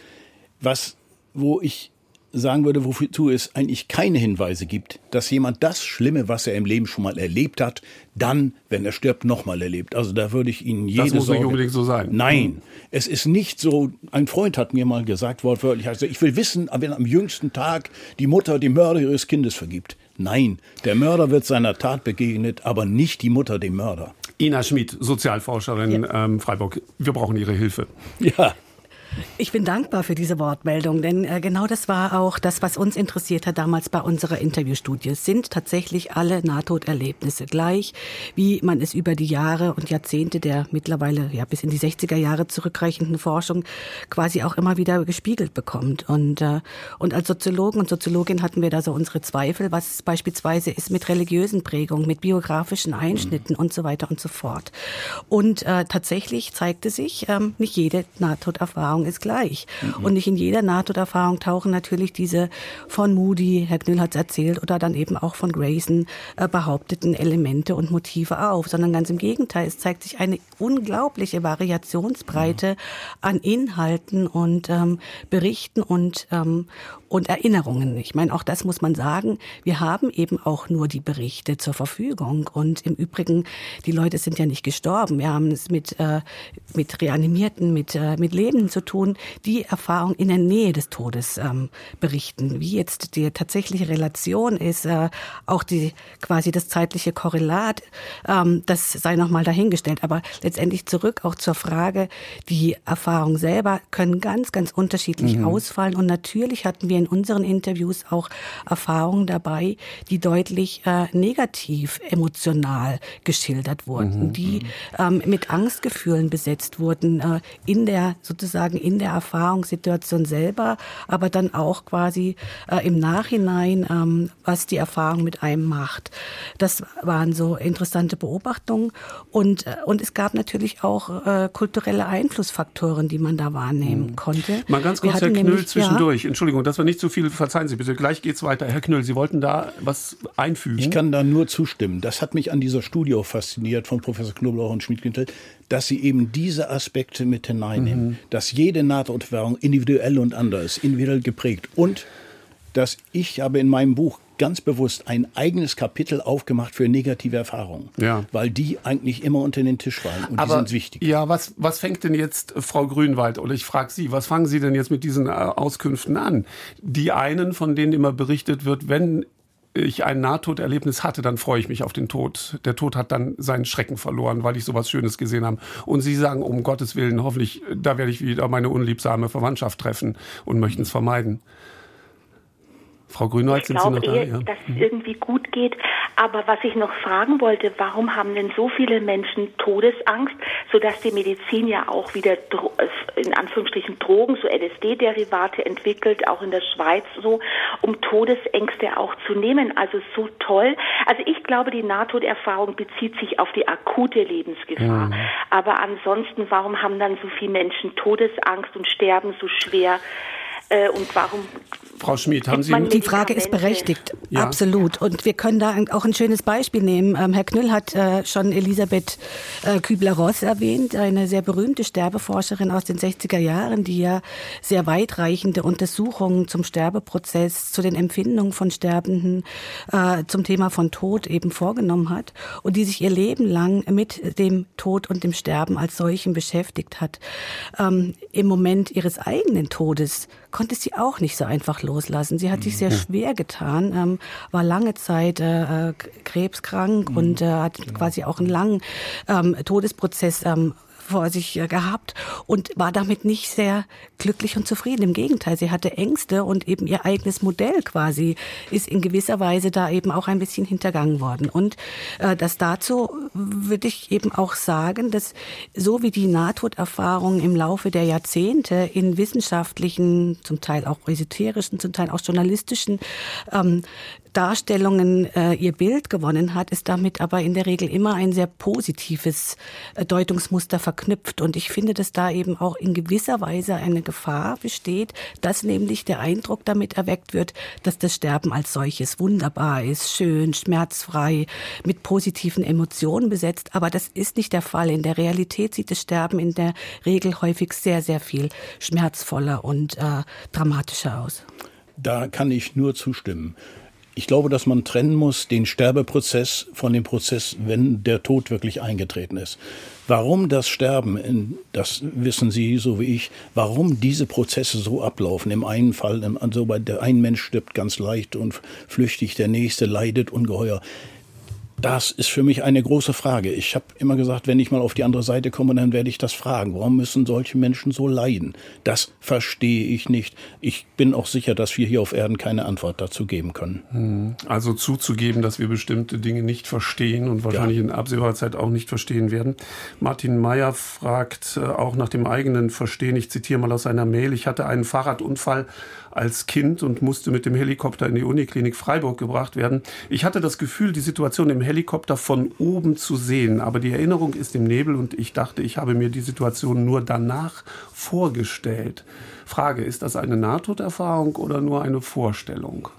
C: Was wo ich sagen würde, wozu es eigentlich keine Hinweise gibt, dass jemand das Schlimme, was er im Leben schon mal erlebt hat, dann, wenn er stirbt, nochmal erlebt. Also da würde ich Ihnen jede
B: Das muss
C: Sorge
B: nicht unbedingt so sein.
C: Nein, es ist nicht so. Ein Freund hat mir mal gesagt, wortwörtlich, also ich will wissen, wenn am jüngsten Tag die Mutter die Mörder ihres Kindes vergibt. Nein, der Mörder wird seiner Tat begegnet, aber nicht die Mutter dem Mörder.
B: Ina Schmid, Sozialforscherin ja. ähm, Freiburg. Wir brauchen Ihre Hilfe.
C: Ja.
D: Ich bin dankbar für diese Wortmeldung, denn äh, genau das war auch das, was uns interessiert hat damals bei unserer Interviewstudie. Sind tatsächlich alle Nahtoderlebnisse gleich, wie man es über die Jahre und Jahrzehnte der mittlerweile ja bis in die 60er Jahre zurückreichenden Forschung quasi auch immer wieder gespiegelt bekommt. Und, äh, und als Soziologen und Soziologin hatten wir da so unsere Zweifel, was beispielsweise ist mit religiösen Prägungen, mit biografischen Einschnitten mhm. und so weiter und so fort. Und äh, tatsächlich zeigte sich, ähm, nicht jede Nahtoderfahrung ist gleich. Mhm. Und nicht in jeder Nahtoderfahrung tauchen natürlich diese von Moody, Herr Knüll hat es erzählt, oder dann eben auch von Grayson äh, behaupteten Elemente und Motive auf, sondern ganz im Gegenteil, es zeigt sich eine unglaubliche Variationsbreite mhm. an Inhalten und ähm, Berichten und, ähm, und Erinnerungen. Ich meine, auch das muss man sagen. Wir haben eben auch nur die Berichte zur Verfügung. Und im Übrigen, die Leute sind ja nicht gestorben. Wir haben es mit, äh, mit Reanimierten, mit, äh, mit Lebenden zu tun, die Erfahrung in der Nähe des Todes ähm, berichten. Wie jetzt die tatsächliche Relation ist, äh, auch die quasi das zeitliche Korrelat, ähm, das sei nochmal dahingestellt. Aber letztendlich zurück auch zur Frage, die Erfahrung selber können ganz, ganz unterschiedlich mhm. ausfallen. Und natürlich hatten wir in unseren Interviews auch Erfahrungen dabei, die deutlich äh, negativ emotional geschildert wurden, mhm. die mhm. ähm, mit Angstgefühlen besetzt wurden, äh, in der sozusagen in der Erfahrungssituation selber, aber dann auch quasi äh, im Nachhinein, ähm, was die Erfahrung mit einem macht. Das waren so interessante Beobachtungen und, äh, und es gab natürlich auch äh, kulturelle Einflussfaktoren, die man da wahrnehmen mhm. konnte.
B: Mal ganz kurz, Herr Knüll, nämlich, zwischendurch. Ja, Entschuldigung, das war nicht zu viel, verzeihen Sie bitte. Gleich geht's weiter. Herr Knüll, Sie wollten da was einfügen?
C: Ich kann da nur zustimmen. Das hat mich an dieser Studie fasziniert von Professor Knoblauch und Schmidt-Gintel, dass sie eben diese Aspekte mit hineinnehmen. Mhm. Dass jede Nahtoderfahrung individuell und anders, individuell geprägt. Und dass ich habe in meinem Buch ganz bewusst ein eigenes Kapitel aufgemacht für negative Erfahrungen, ja. weil die eigentlich immer unter den Tisch fallen und Aber, die sind wichtig.
B: Ja, was, was fängt denn jetzt Frau Grünwald oder ich frage Sie, was fangen Sie denn jetzt mit diesen äh, Auskünften an? Die einen, von denen immer berichtet wird, wenn ich ein Nahtoderlebnis hatte, dann freue ich mich auf den Tod. Der Tod hat dann seinen Schrecken verloren, weil ich sowas Schönes gesehen habe. Und Sie sagen, um Gottes Willen, hoffentlich, da werde ich wieder meine unliebsame Verwandtschaft treffen und möchten es vermeiden. Frau Grünwald, sind Sie noch
F: da? Ja. dass es irgendwie gut geht. Aber was ich noch fragen wollte, warum haben denn so viele Menschen Todesangst, sodass die Medizin ja auch wieder in Anführungsstrichen Drogen, so LSD-Derivate entwickelt, auch in der Schweiz so, um Todesängste auch zu nehmen. Also so toll. Also ich glaube, die Nahtoderfahrung bezieht sich auf die akute Lebensgefahr. Mhm. Aber ansonsten, warum haben dann so viele Menschen Todesangst und sterben so schwer? Äh, und warum
B: Frau Schmid, haben Sie
D: die Frage ist berechtigt, ja. absolut. Und wir können da auch ein schönes Beispiel nehmen. Ähm, Herr Knüll hat äh, schon Elisabeth äh, Kübler-Ross erwähnt, eine sehr berühmte Sterbeforscherin aus den 60er Jahren, die ja sehr weitreichende Untersuchungen zum Sterbeprozess, zu den Empfindungen von Sterbenden, äh, zum Thema von Tod eben vorgenommen hat und die sich ihr Leben lang mit dem Tod und dem Sterben als solchen beschäftigt hat. Ähm, Im Moment ihres eigenen Todes konnte sie auch nicht so einfach loslassen. Sie hat sich sehr schwer getan, ähm, war lange Zeit äh, äh krebskrank mhm. und äh, hat quasi auch einen langen ähm, Todesprozess ähm, vor sich äh, gehabt und war damit nicht sehr glücklich und zufrieden. Im Gegenteil, sie hatte Ängste und eben ihr eigenes Modell quasi ist in gewisser Weise da eben auch ein bisschen hintergangen worden. Und äh, das dazu würde ich eben auch sagen, dass so wie die Nahtoderfahrungen im Laufe der Jahrzehnte in wissenschaftlichen, zum Teil auch esoterischen, zum Teil auch journalistischen ähm, Darstellungen äh, ihr Bild gewonnen hat, ist damit aber in der Regel immer ein sehr positives äh, Deutungsmuster verknüpft. Und ich finde, dass da eben auch in gewisser Weise eine Gefahr besteht, dass nämlich der Eindruck damit erweckt wird, dass das Sterben als solches wunderbar ist, schön, schmerzfrei, mit positiven Emotionen besetzt. Aber das ist nicht der Fall. In der Realität sieht das Sterben in der Regel häufig sehr, sehr viel schmerzvoller und äh, dramatischer aus.
C: Da kann ich nur zustimmen. Ich glaube, dass man trennen muss den Sterbeprozess von dem Prozess, wenn der Tod wirklich eingetreten ist. Warum das Sterben, das wissen Sie so wie ich, warum diese Prozesse so ablaufen. Im einen Fall, also bei der ein Mensch stirbt ganz leicht und flüchtig, der nächste leidet ungeheuer. Das ist für mich eine große Frage. Ich habe immer gesagt, wenn ich mal auf die andere Seite komme, dann werde ich das fragen. Warum müssen solche Menschen so leiden? Das verstehe ich nicht. Ich bin auch sicher, dass wir hier auf Erden keine Antwort dazu geben können.
B: Hm. Also zuzugeben, dass wir bestimmte Dinge nicht verstehen und wahrscheinlich ja. in absehbarer Zeit auch nicht verstehen werden. Martin Meyer fragt äh, auch nach dem eigenen Verstehen. Ich zitiere mal aus einer Mail. Ich hatte einen Fahrradunfall als Kind und musste mit dem Helikopter in die Uniklinik Freiburg gebracht werden. Ich hatte das Gefühl, die Situation im Helikopter von oben zu sehen, aber die Erinnerung ist im Nebel und ich dachte, ich habe mir die Situation nur danach vorgestellt. Frage, ist das eine Nahtoderfahrung oder nur eine Vorstellung?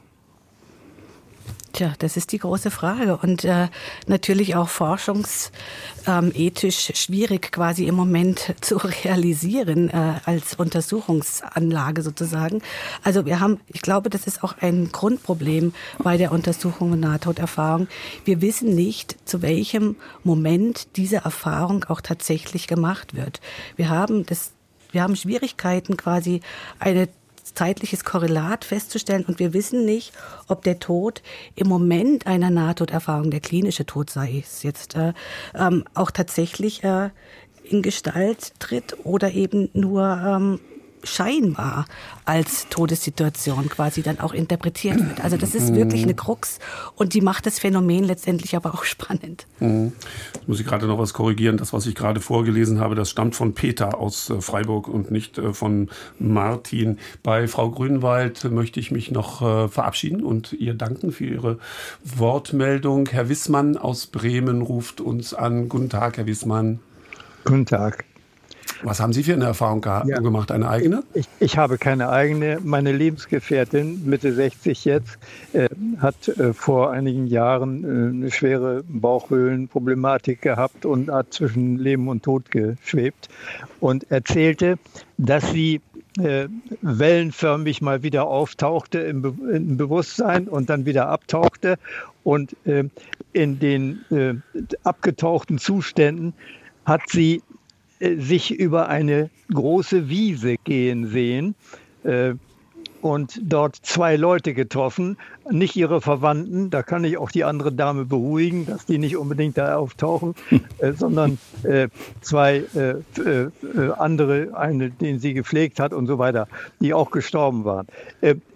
D: Tja, das ist die große Frage und äh, natürlich auch forschungsethisch ähm, schwierig quasi im Moment zu realisieren äh, als Untersuchungsanlage sozusagen. Also wir haben, ich glaube, das ist auch ein Grundproblem bei der Untersuchung von Nahtoderfahrung. Wir wissen nicht, zu welchem Moment diese Erfahrung auch tatsächlich gemacht wird. Wir haben das wir haben Schwierigkeiten, quasi eine zeitliches Korrelat festzustellen. Und wir wissen nicht, ob der Tod im Moment einer Nahtoderfahrung, der klinische Tod sei es jetzt, äh, ähm, auch tatsächlich äh, in Gestalt tritt oder eben nur ähm, scheinbar als Todessituation quasi dann auch interpretiert wird. Also das ist wirklich eine Krux und die macht das Phänomen letztendlich aber auch spannend.
B: Mhm. muss ich gerade noch was korrigieren. Das, was ich gerade vorgelesen habe, das stammt von Peter aus äh, Freiburg und nicht äh, von Martin. Bei Frau Grünwald möchte ich mich noch äh, verabschieden und ihr danken für Ihre Wortmeldung. Herr Wissmann aus Bremen ruft uns an. Guten Tag, Herr Wissmann.
G: Guten Tag.
B: Was haben Sie für eine Erfahrung ja. gemacht? Eine eigene?
G: Ich, ich, habe keine eigene. Meine Lebensgefährtin, Mitte 60 jetzt, äh, hat äh, vor einigen Jahren äh, eine schwere Bauchhöhlenproblematik gehabt und hat zwischen Leben und Tod geschwebt und erzählte, dass sie äh, wellenförmig mal wieder auftauchte im, Be im, Bewusstsein und dann wieder abtauchte und äh, in den äh, abgetauchten Zuständen hat sie sich über eine große Wiese gehen sehen äh, und dort zwei Leute getroffen, nicht ihre Verwandten, da kann ich auch die andere Dame beruhigen, dass die nicht unbedingt da auftauchen, äh, sondern äh, zwei äh, äh, andere, eine, den sie gepflegt hat und so weiter, die auch gestorben waren.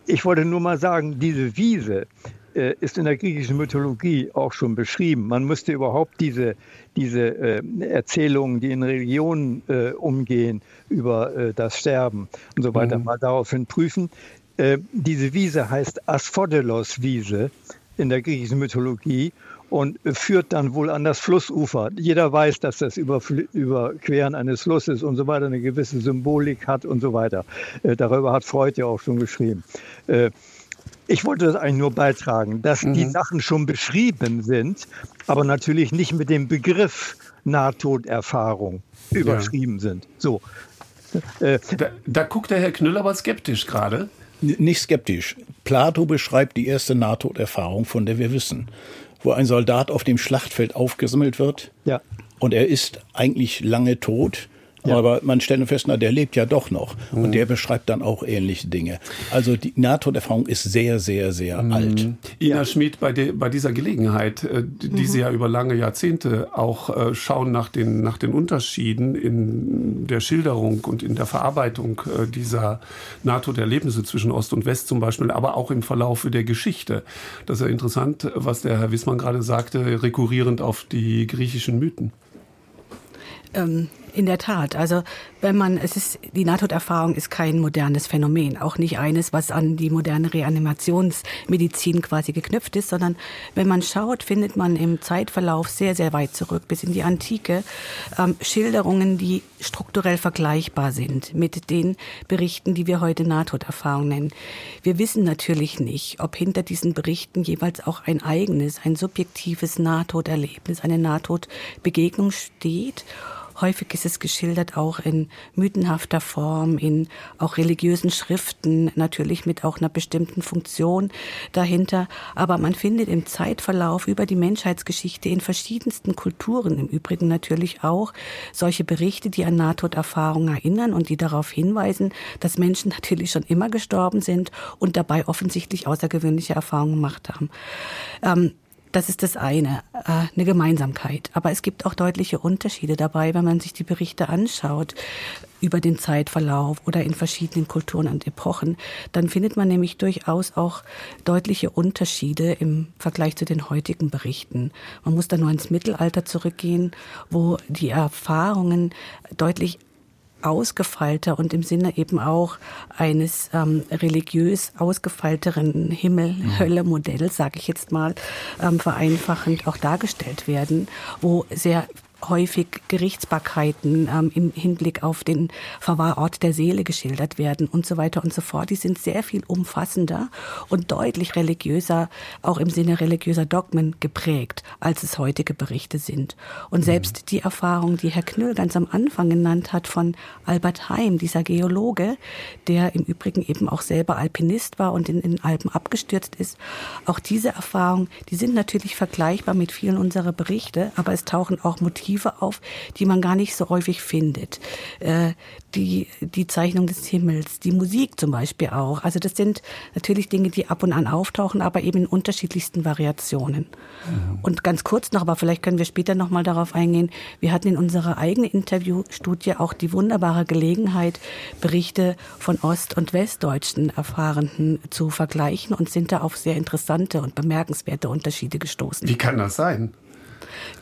G: ich wollte nur mal sagen, diese Wiese, äh, ist in der griechischen Mythologie auch schon beschrieben. Man müsste überhaupt diese, diese äh, Erzählungen, die in Religionen äh, umgehen, über äh, das Sterben und so weiter, mhm. mal daraufhin prüfen. Äh, diese Wiese heißt Asphodelos-Wiese in der griechischen Mythologie und führt dann wohl an das Flussufer. Jeder weiß, dass das Überqueren eines Flusses und so weiter eine gewisse Symbolik hat und so weiter. Äh, darüber hat Freud ja auch schon geschrieben. Ich wollte das eigentlich nur beitragen, dass mhm. die Sachen schon beschrieben sind, aber natürlich nicht mit dem Begriff Nahtoderfahrung überschrieben ja. sind. So.
B: Äh, da, da guckt der Herr Knüll aber skeptisch gerade.
C: Nicht skeptisch. Plato beschreibt die erste Nahtoderfahrung, von der wir wissen, wo ein Soldat auf dem Schlachtfeld aufgesammelt wird. Ja. Und er ist eigentlich lange tot ja. Aber man stellt fest, na, der lebt ja doch noch. Mhm. Und der beschreibt dann auch ähnliche Dinge. Also die Nahtoderfahrung ist sehr, sehr, sehr mhm. alt.
B: Ina ja. Schmid, bei, de, bei dieser Gelegenheit, äh, die mhm. Sie ja über lange Jahrzehnte auch äh, schauen nach den, nach den Unterschieden in der Schilderung und in der Verarbeitung äh, dieser Nahtoderlebnisse zwischen Ost und West zum Beispiel, aber auch im Verlaufe der Geschichte. Das ist ja interessant, was der Herr Wissmann gerade sagte, rekurrierend auf die griechischen Mythen.
D: Ähm, In der Tat. Also wenn man, es ist, die Nahtoderfahrung ist kein modernes Phänomen, auch nicht eines, was an die moderne Reanimationsmedizin quasi geknüpft ist, sondern wenn man schaut, findet man im Zeitverlauf sehr, sehr weit zurück bis in die Antike ähm, Schilderungen, die strukturell vergleichbar sind mit den Berichten, die wir heute Nahtoderfahrung nennen. Wir wissen natürlich nicht, ob hinter diesen Berichten jeweils auch ein eigenes, ein subjektives Nahtoderlebnis, eine Nahtodbegegnung steht Häufig ist es geschildert auch in mythenhafter Form, in auch religiösen Schriften, natürlich mit auch einer bestimmten Funktion dahinter. Aber man findet im Zeitverlauf über die Menschheitsgeschichte in verschiedensten Kulturen, im Übrigen natürlich auch, solche Berichte, die an Nahtoderfahrungen erinnern und die darauf hinweisen, dass Menschen natürlich schon immer gestorben sind und dabei offensichtlich außergewöhnliche Erfahrungen gemacht haben. Ähm, das ist das eine, äh, eine Gemeinsamkeit. Aber es gibt auch deutliche Unterschiede dabei, wenn man sich die Berichte anschaut über den Zeitverlauf oder in verschiedenen Kulturen und Epochen. Dann findet man nämlich durchaus auch deutliche Unterschiede im Vergleich zu den heutigen Berichten. Man muss da nur ins Mittelalter zurückgehen, wo die Erfahrungen deutlich ausgefeilter und im Sinne eben auch eines ähm, religiös ausgefeilteren Himmel-Hölle-Modells, sage ich jetzt mal, ähm, vereinfachend auch dargestellt werden, wo sehr häufig Gerichtsbarkeiten ähm, im Hinblick auf den Verwahrort der Seele geschildert werden und so weiter und so fort. Die sind sehr viel umfassender und deutlich religiöser, auch im Sinne religiöser Dogmen geprägt, als es heutige Berichte sind. Und mhm. selbst die Erfahrung, die Herr Knüll ganz am Anfang genannt hat von Albert Heim, dieser Geologe, der im Übrigen eben auch selber Alpinist war und in den Alpen abgestürzt ist, auch diese Erfahrungen, die sind natürlich vergleichbar mit vielen unserer Berichte, aber es tauchen auch Motive Motive auf, die man gar nicht so häufig findet. Äh, die, die Zeichnung des Himmels, die Musik zum Beispiel auch. Also das sind natürlich Dinge, die ab und an auftauchen, aber eben in unterschiedlichsten Variationen. Mhm. Und ganz kurz noch, aber vielleicht können wir später noch mal darauf eingehen. Wir hatten in unserer eigenen Interviewstudie auch die wunderbare Gelegenheit, Berichte von Ost- und Westdeutschen Erfahrenden zu vergleichen und sind da auf sehr interessante und bemerkenswerte Unterschiede gestoßen.
B: Wie kann das sein?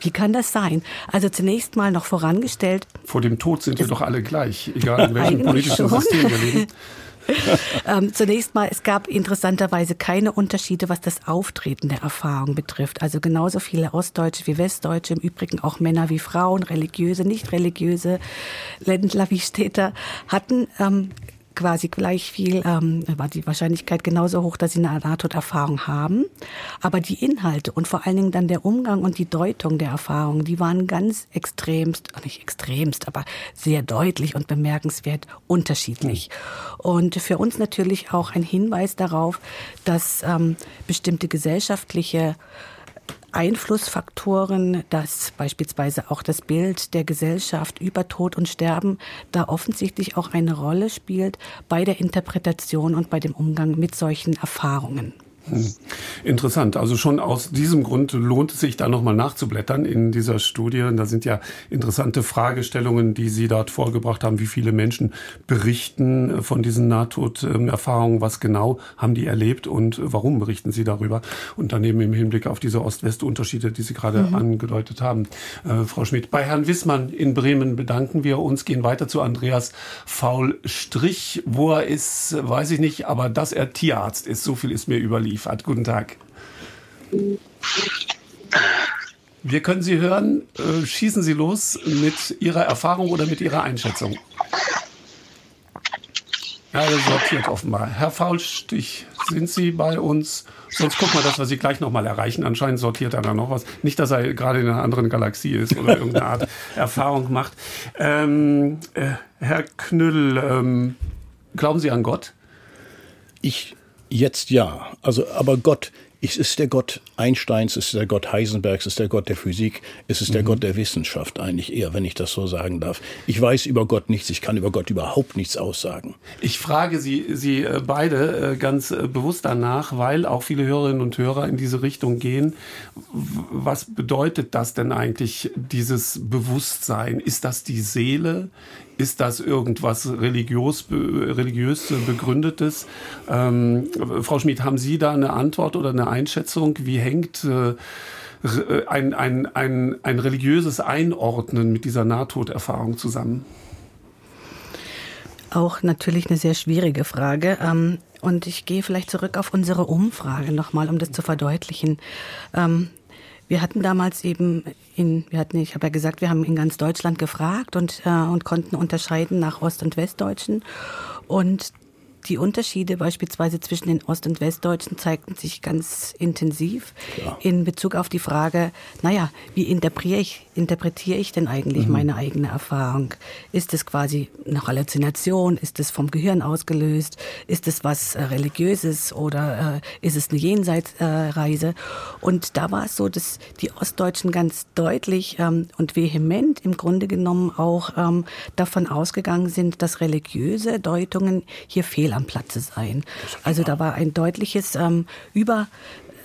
D: Wie kann das sein? Also zunächst mal noch vorangestellt.
B: Vor dem Tod sind wir doch alle gleich, egal in welchem politischen schon. System wir leben.
D: ähm, zunächst mal, es gab interessanterweise keine Unterschiede, was das Auftreten der Erfahrung betrifft. Also genauso viele Ostdeutsche wie Westdeutsche, im Übrigen auch Männer wie Frauen, religiöse, nicht religiöse, Ländler wie Städter, hatten ähm, quasi gleich viel, ähm, war die Wahrscheinlichkeit genauso hoch, dass sie eine Nahtoderfahrung haben. Aber die Inhalte und vor allen Dingen dann der Umgang und die Deutung der Erfahrung, die waren ganz extremst, nicht extremst, aber sehr deutlich und bemerkenswert unterschiedlich. Und für uns natürlich auch ein Hinweis darauf, dass ähm, bestimmte gesellschaftliche Einflussfaktoren, dass beispielsweise auch das Bild der Gesellschaft über Tod und Sterben da offensichtlich auch eine Rolle spielt bei der Interpretation und bei dem Umgang mit solchen Erfahrungen.
B: Hm. Interessant. Also schon aus diesem Grund lohnt es sich da nochmal nachzublättern in dieser Studie. Da sind ja interessante Fragestellungen, die Sie dort vorgebracht haben. Wie viele Menschen berichten von diesen Nahtoderfahrungen? Was genau haben die erlebt und warum berichten sie darüber? Und daneben im Hinblick auf diese Ost-West-Unterschiede, die Sie gerade mhm. angedeutet haben. Äh, Frau Schmidt, bei Herrn Wissmann in Bremen bedanken wir uns, gehen weiter zu Andreas Faul-Strich. Wo er ist, weiß ich nicht, aber dass er Tierarzt ist, so viel ist mir überliefert liefert. Guten Tag. Wir können Sie hören. Äh, schießen Sie los mit Ihrer Erfahrung oder mit Ihrer Einschätzung. Ja, das sortiert offenbar. Herr Faulstich, sind Sie bei uns? Sonst gucken wir, dass wir Sie gleich nochmal erreichen. Anscheinend sortiert er da noch was. Nicht, dass er gerade in einer anderen Galaxie ist oder irgendeine Art Erfahrung macht. Ähm, äh, Herr Knüll, ähm, glauben Sie an Gott?
C: Ich Jetzt ja. Also, aber Gott, es ist der Gott Einsteins, es ist der Gott Heisenbergs, es ist der Gott der Physik, es ist der mhm. Gott der Wissenschaft eigentlich eher, wenn ich das so sagen darf. Ich weiß über Gott nichts, ich kann über Gott überhaupt nichts aussagen.
B: Ich frage Sie, Sie äh, beide äh, ganz äh, bewusst danach, weil auch viele Hörerinnen und Hörer in diese Richtung gehen. Was bedeutet das denn eigentlich, dieses Bewusstsein? Ist das die Seele? Ist das irgendwas religiös, religiös begründetes? Ähm, Frau Schmid, haben Sie da eine Antwort oder eine Einschätzung? Wie hängt äh, äh, ein, ein, ein, ein religiöses Einordnen mit dieser Nahtoderfahrung zusammen?
D: Auch natürlich eine sehr schwierige Frage. Ähm, und ich gehe vielleicht zurück auf unsere Umfrage nochmal, um das zu verdeutlichen. Ähm, wir hatten damals eben in, wir hatten, ich habe ja gesagt, wir haben in ganz Deutschland gefragt und, äh, und konnten unterscheiden nach Ost- und Westdeutschen. Und die Unterschiede beispielsweise zwischen den Ost- und Westdeutschen zeigten sich ganz intensiv ja. in Bezug auf die Frage, naja, wie interpretiere ich, interpretiere ich denn eigentlich mhm. meine eigene Erfahrung? Ist es quasi eine Halluzination? Ist es vom Gehirn ausgelöst? Ist es was äh, Religiöses oder äh, ist es eine Jenseitsreise? Äh, und da war es so, dass die Ostdeutschen ganz deutlich ähm, und vehement im Grunde genommen auch ähm, davon ausgegangen sind, dass religiöse Deutungen hier fehlen am Platze sein. Also da war ein deutliches ähm, Über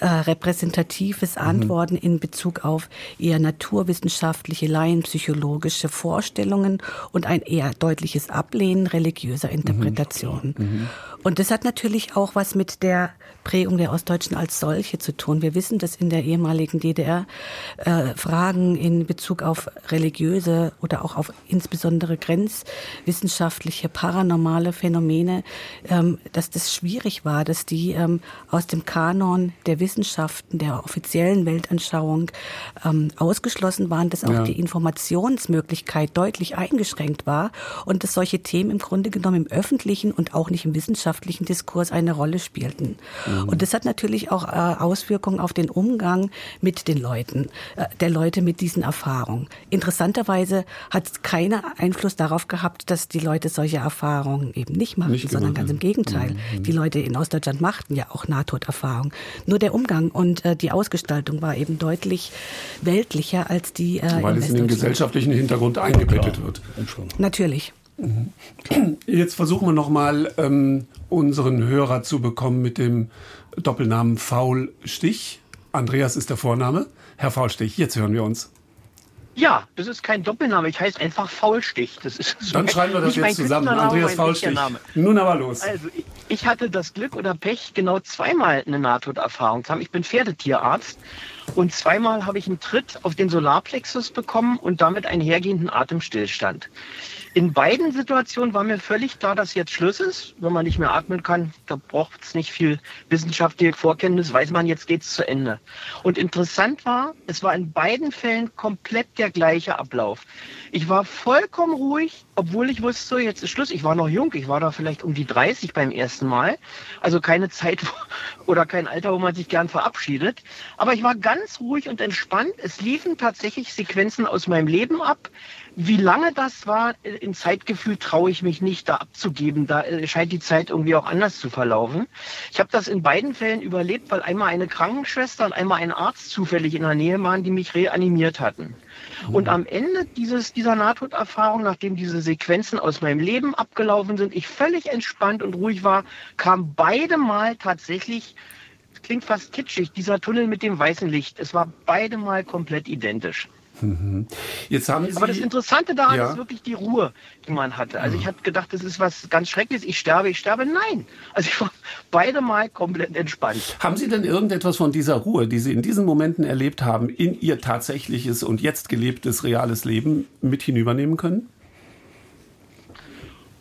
D: äh, repräsentatives mhm. Antworten mhm. in Bezug auf eher naturwissenschaftliche, laienpsychologische Vorstellungen und ein eher deutliches Ablehnen religiöser Interpretationen. Mhm. Mhm. Und das hat natürlich auch was mit der Prägung der Ostdeutschen als solche zu tun. Wir wissen, dass in der ehemaligen DDR äh, Fragen in Bezug auf religiöse oder auch auf insbesondere grenzwissenschaftliche, paranormale Phänomene, ähm, dass das schwierig war, dass die ähm, aus dem Kanon der Wissenschaften, der offiziellen Weltanschauung ähm, ausgeschlossen waren, dass auch ja. die Informationsmöglichkeit deutlich eingeschränkt war und dass solche Themen im Grunde genommen im öffentlichen und auch nicht im wissenschaftlichen Diskurs eine Rolle spielten. Mhm. Und das hat natürlich auch äh, Auswirkungen auf den Umgang mit den Leuten, äh, der Leute mit diesen Erfahrungen. Interessanterweise hat es keinen Einfluss darauf gehabt, dass die Leute solche Erfahrungen eben nicht machen, nicht sondern ganz im Gegenteil. Mhm. Die Leute in Ostdeutschland machten ja auch Nahtoderfahrungen. Nur der Umgang und äh, die Ausgestaltung war eben deutlich weltlicher als die
B: äh, Weil es in den gesellschaftlichen Hintergrund eingebettet wird.
D: Natürlich.
B: Jetzt versuchen wir nochmal ähm, unseren Hörer zu bekommen mit dem Doppelnamen Faulstich. Andreas ist der Vorname. Herr Faulstich, jetzt hören wir uns.
H: Ja, das ist kein Doppelname. Ich heiße einfach Faulstich. Das ist
B: so Dann schreiben wir das jetzt zusammen. Andreas Faulstich. Nun aber los.
H: Also, ich hatte das Glück oder Pech, genau zweimal eine Nahtoderfahrung zu haben. Ich bin Pferdetierarzt und zweimal habe ich einen Tritt auf den Solarplexus bekommen und damit einhergehenden Atemstillstand. In beiden Situationen war mir völlig klar, dass jetzt Schluss ist. Wenn man nicht mehr atmen kann, da braucht es nicht viel wissenschaftliche Vorkenntnis, weiß man, jetzt geht es zu Ende. Und interessant war, es war in beiden Fällen komplett der gleiche Ablauf. Ich war vollkommen ruhig, obwohl ich wusste, jetzt ist Schluss. Ich war noch jung, ich war da vielleicht um die 30 beim ersten Mal. Also keine Zeit oder kein Alter, wo man sich gern verabschiedet. Aber ich war ganz ruhig und entspannt. Es liefen tatsächlich Sequenzen aus meinem Leben ab. Wie lange das war, äh, in Zeitgefühl traue ich mich nicht, da abzugeben. Da äh, scheint die Zeit irgendwie auch anders zu verlaufen. Ich habe das in beiden Fällen überlebt, weil einmal eine Krankenschwester und einmal ein Arzt zufällig in der Nähe waren, die mich reanimiert hatten. Und mhm. am Ende dieses, dieser Nahtoderfahrung, nachdem diese Sequenzen aus meinem Leben abgelaufen sind, ich völlig entspannt und ruhig war, kam beide Mal tatsächlich klingt fast kitschig, dieser Tunnel mit dem weißen Licht. Es war beide Mal komplett identisch.
B: Mhm. Jetzt haben Sie,
H: Aber das Interessante daran ja. ist wirklich die Ruhe, die man hatte. Also ich hatte gedacht, das ist was ganz Schreckliches. Ich sterbe, ich sterbe. Nein. Also ich war beide Mal komplett entspannt.
B: Haben Sie denn irgendetwas von dieser Ruhe, die Sie in diesen Momenten erlebt haben, in Ihr tatsächliches und jetzt gelebtes reales Leben mit hinübernehmen können?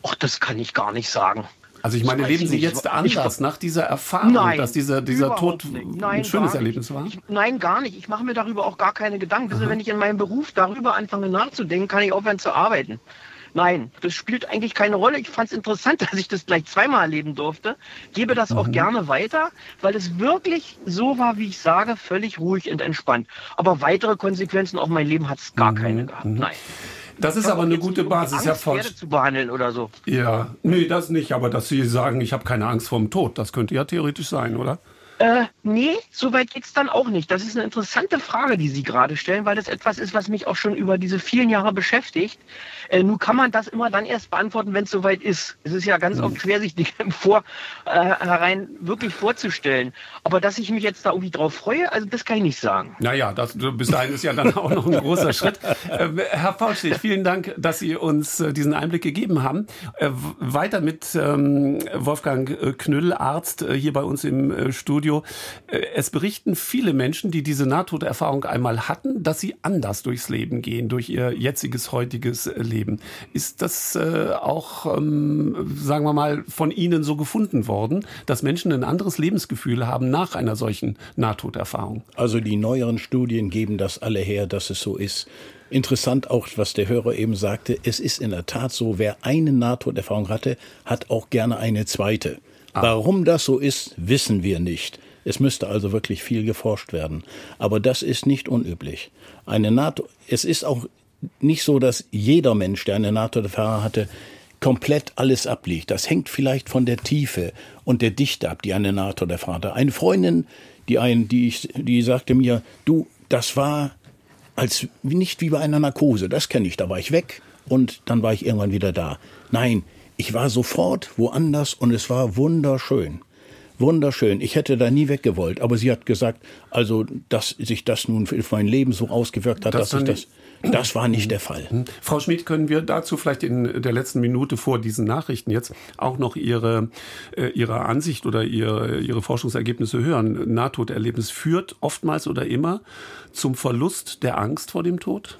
H: Ach, das kann ich gar nicht sagen.
B: Also ich meine, leben Sie jetzt anders ich, nach dieser Erfahrung, nein, dass dieser, dieser Tod nein, ein schönes Erlebnis war?
H: Ich, nein, gar nicht. Ich mache mir darüber auch gar keine Gedanken. Also wenn ich in meinem Beruf darüber anfange nachzudenken, kann ich aufhören zu arbeiten. Nein, das spielt eigentlich keine Rolle. Ich fand es interessant, dass ich das gleich zweimal erleben durfte. Gebe das mhm. auch gerne weiter, weil es wirklich so war, wie ich sage, völlig ruhig und entspannt. Aber weitere Konsequenzen auf mein Leben hat es gar mhm. keine gehabt. Mhm. Nein.
B: Das ist aber eine gute Basis,
H: Herr Forsch. zu behandeln oder so.
B: Ja, nee, das nicht. Aber dass Sie sagen, ich habe keine Angst vor dem Tod, das könnte ja theoretisch sein, oder?
H: Äh, nee, so weit geht's dann auch nicht. Das ist eine interessante Frage, die Sie gerade stellen, weil das etwas ist, was mich auch schon über diese vielen Jahre beschäftigt. Äh, nun kann man das immer dann erst beantworten, wenn es soweit ist. Es ist ja ganz mhm. oft schwer, sich Dinge im Vorhinein äh, wirklich vorzustellen. Aber dass ich mich jetzt da irgendwie drauf freue, also das kann ich nicht sagen.
B: Naja, das, bis dahin ist ja dann auch noch ein großer Schritt. Äh, Herr Faulstich, vielen Dank, dass Sie uns äh, diesen Einblick gegeben haben. Äh, weiter mit ähm, Wolfgang Knüll, Arzt, hier bei uns im Studio. Studio. Äh, es berichten viele Menschen, die diese Nahtoderfahrung einmal hatten, dass sie anders durchs Leben gehen, durch ihr jetziges, heutiges Leben. Ist das äh, auch, ähm, sagen wir mal, von Ihnen so gefunden worden, dass Menschen ein anderes Lebensgefühl haben nach einer solchen Nahtoderfahrung?
C: Also die neueren Studien geben das alle her, dass es so ist. Interessant auch, was der Hörer eben sagte. Es ist in der Tat so, wer eine Nahtoderfahrung hatte, hat auch gerne eine zweite. Ah. Warum das so ist, wissen wir nicht. Es müsste also wirklich viel geforscht werden. Aber das ist nicht unüblich. Eine NATO, es ist auch nicht so, dass jeder Mensch, der eine NATO-Erfahrung hatte, komplett alles abliegt. Das hängt vielleicht von der Tiefe und der Dichte ab, die eine NATO-Erfahrung hatte. Eine Freundin, die ein, die ich, die sagte mir, du, das war als nicht wie bei einer Narkose. Das kenne ich. Da war ich weg und dann war ich irgendwann wieder da. Nein, ich war sofort woanders und es war wunderschön. Wunderschön. Ich hätte da nie weggewollt. Aber sie hat gesagt, also, dass sich das nun für mein Leben so ausgewirkt hat, das dass ich das, das war nicht der Fall. Hm.
B: Frau Schmidt, können wir dazu vielleicht in der letzten Minute vor diesen Nachrichten jetzt auch noch Ihre, äh, Ihre Ansicht oder Ihre, Ihre Forschungsergebnisse hören? Nahtoderlebnis führt oftmals oder immer zum Verlust der Angst vor dem Tod?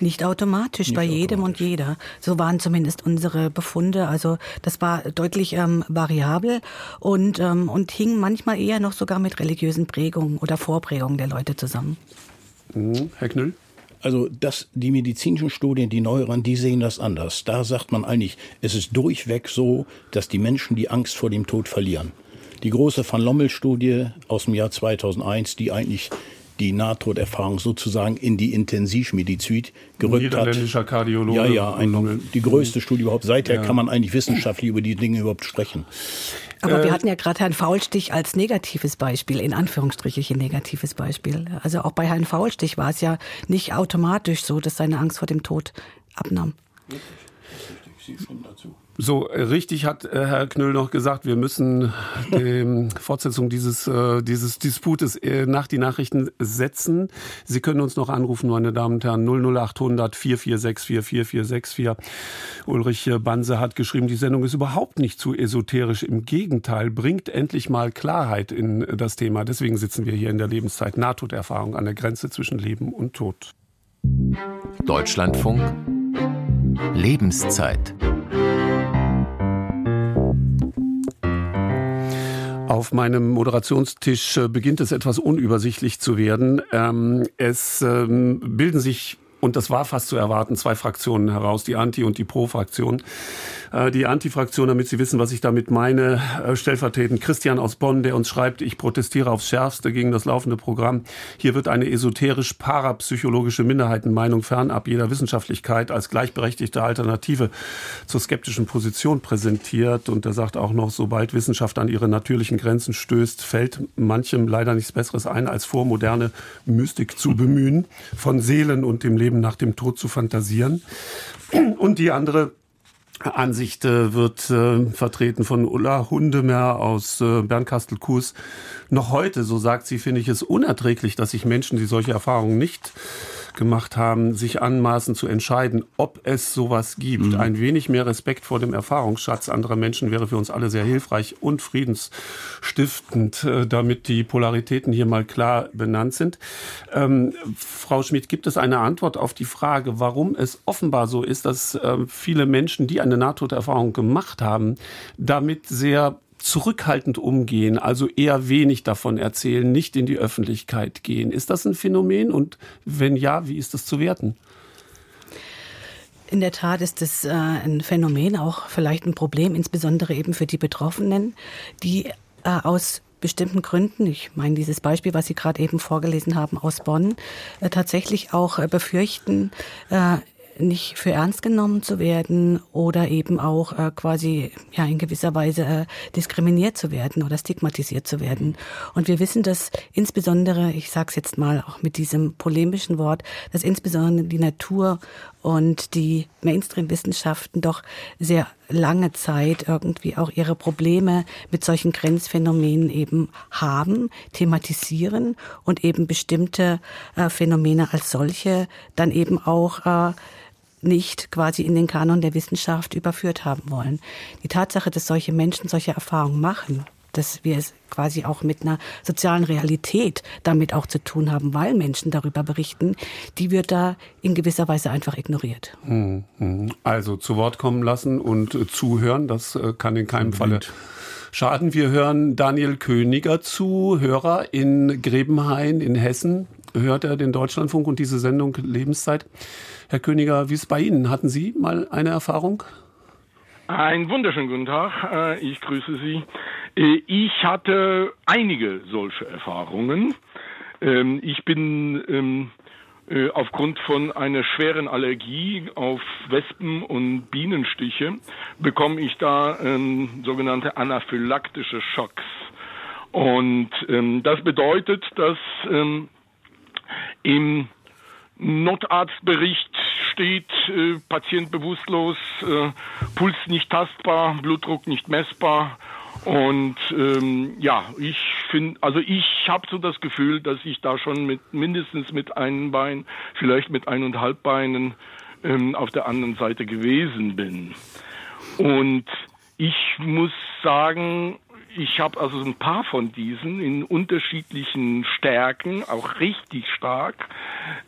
D: Nicht automatisch Nicht bei jedem und jeder. So waren zumindest unsere Befunde. Also das war deutlich ähm, variabel und, ähm, und hing manchmal eher noch sogar mit religiösen Prägungen oder Vorprägungen der Leute zusammen.
B: Mhm. Herr Knüll?
C: Also das, die medizinischen Studien, die neueren, die sehen das anders. Da sagt man eigentlich, es ist durchweg so, dass die Menschen die Angst vor dem Tod verlieren. Die große Van Lommel-Studie aus dem Jahr 2001, die eigentlich die Nahtoderfahrung sozusagen in die Intensivmedizin gerückt
B: Niederländischer
C: hat.
B: Kardiologe.
C: Ja, ja, ein, die größte Studie überhaupt. Seither ja. kann man eigentlich wissenschaftlich über die Dinge überhaupt sprechen.
D: Aber äh, wir hatten ja gerade Herrn Faulstich als negatives Beispiel, in Anführungsstrichen negatives Beispiel. Also auch bei Herrn Faulstich war es ja nicht automatisch so, dass seine Angst vor dem Tod abnahm.
B: Sie stimmen dazu. So, äh, richtig hat äh, Herr Knöll noch gesagt, wir müssen die Fortsetzung dieses, äh, dieses Disputes äh, nach die Nachrichten setzen. Sie können uns noch anrufen, meine Damen und Herren, 00800 446 4464. Ulrich Banse hat geschrieben, die Sendung ist überhaupt nicht zu esoterisch. Im Gegenteil, bringt endlich mal Klarheit in das Thema. Deswegen sitzen wir hier in der Lebenszeit. Nahtoderfahrung an der Grenze zwischen Leben und Tod.
A: Deutschlandfunk Lebenszeit
B: Auf meinem Moderationstisch äh, beginnt es etwas unübersichtlich zu werden. Ähm, es ähm, bilden sich und das war fast zu erwarten, zwei Fraktionen heraus, die Anti- und die Pro-Fraktion. Äh, die Anti-Fraktion, damit Sie wissen, was ich damit meine, äh, stellvertretend Christian aus Bonn, der uns schreibt, ich protestiere aufs Schärfste gegen das laufende Programm. Hier wird eine esoterisch-parapsychologische Minderheitenmeinung fernab jeder Wissenschaftlichkeit als gleichberechtigte Alternative zur skeptischen Position präsentiert. Und er sagt auch noch, sobald Wissenschaft an ihre natürlichen Grenzen stößt, fällt manchem leider nichts Besseres ein, als vormoderne Mystik zu bemühen, von Seelen und dem Leben nach dem Tod zu fantasieren. Und die andere Ansicht äh, wird äh, vertreten von Ulla Hundemer aus äh, Bernkastel-Kues. Noch heute, so sagt sie, finde ich es unerträglich, dass sich Menschen, die solche Erfahrungen nicht gemacht haben, sich anmaßen zu entscheiden, ob es sowas gibt. Mhm. Ein wenig mehr Respekt vor dem Erfahrungsschatz anderer Menschen wäre für uns alle sehr hilfreich und friedensstiftend, äh, damit die Polaritäten hier mal klar benannt sind. Ähm, Frau Schmidt, gibt es eine Antwort auf die Frage, warum es offenbar so ist, dass äh, viele Menschen, die eine Nahtoderfahrung gemacht haben, damit sehr zurückhaltend umgehen, also eher wenig davon erzählen, nicht in die Öffentlichkeit gehen. Ist das ein Phänomen und wenn ja, wie ist das zu werten?
D: In der Tat ist es äh, ein Phänomen, auch vielleicht ein Problem, insbesondere eben für die Betroffenen, die äh, aus bestimmten Gründen, ich meine dieses Beispiel, was Sie gerade eben vorgelesen haben aus Bonn, äh, tatsächlich auch befürchten, nicht für ernst genommen zu werden oder eben auch äh, quasi ja in gewisser Weise äh, diskriminiert zu werden oder stigmatisiert zu werden. Und wir wissen, dass insbesondere, ich sage es jetzt mal auch mit diesem polemischen Wort, dass insbesondere die Natur und die Mainstream-Wissenschaften doch sehr lange Zeit irgendwie auch ihre Probleme mit solchen Grenzphänomenen eben haben, thematisieren und eben bestimmte äh, Phänomene als solche dann eben auch äh, nicht quasi in den Kanon der Wissenschaft überführt haben wollen. Die Tatsache, dass solche Menschen solche Erfahrungen machen, dass wir es quasi auch mit einer sozialen Realität damit auch zu tun haben, weil Menschen darüber berichten, die wird da in gewisser Weise einfach ignoriert.
B: Hm, hm. Also zu Wort kommen lassen und zuhören, das äh, kann in keinem Falle schaden. Wir hören Daniel Königer zu, Hörer in Grebenhain in Hessen. Hört er den Deutschlandfunk und diese Sendung Lebenszeit? Herr Königer, wie ist es bei Ihnen? Hatten Sie mal eine Erfahrung?
I: Einen wunderschönen guten Tag. Äh, ich grüße Sie. Äh, ich hatte einige solche Erfahrungen. Ähm, ich bin ähm, äh, aufgrund von einer schweren Allergie auf Wespen und Bienenstiche bekomme ich da ähm, sogenannte anaphylaktische Schocks. Und das bedeutet, dass im Notarztbericht steht, äh, Patient bewusstlos, äh, Puls nicht tastbar, Blutdruck nicht messbar. Und ähm, ja, ich finde, also ich habe so das Gefühl, dass ich da schon mit mindestens mit einem Bein, vielleicht mit eineinhalb Beinen ähm, auf der anderen Seite gewesen bin. Und ich muss sagen, ich habe also ein paar von diesen in unterschiedlichen Stärken, auch richtig stark.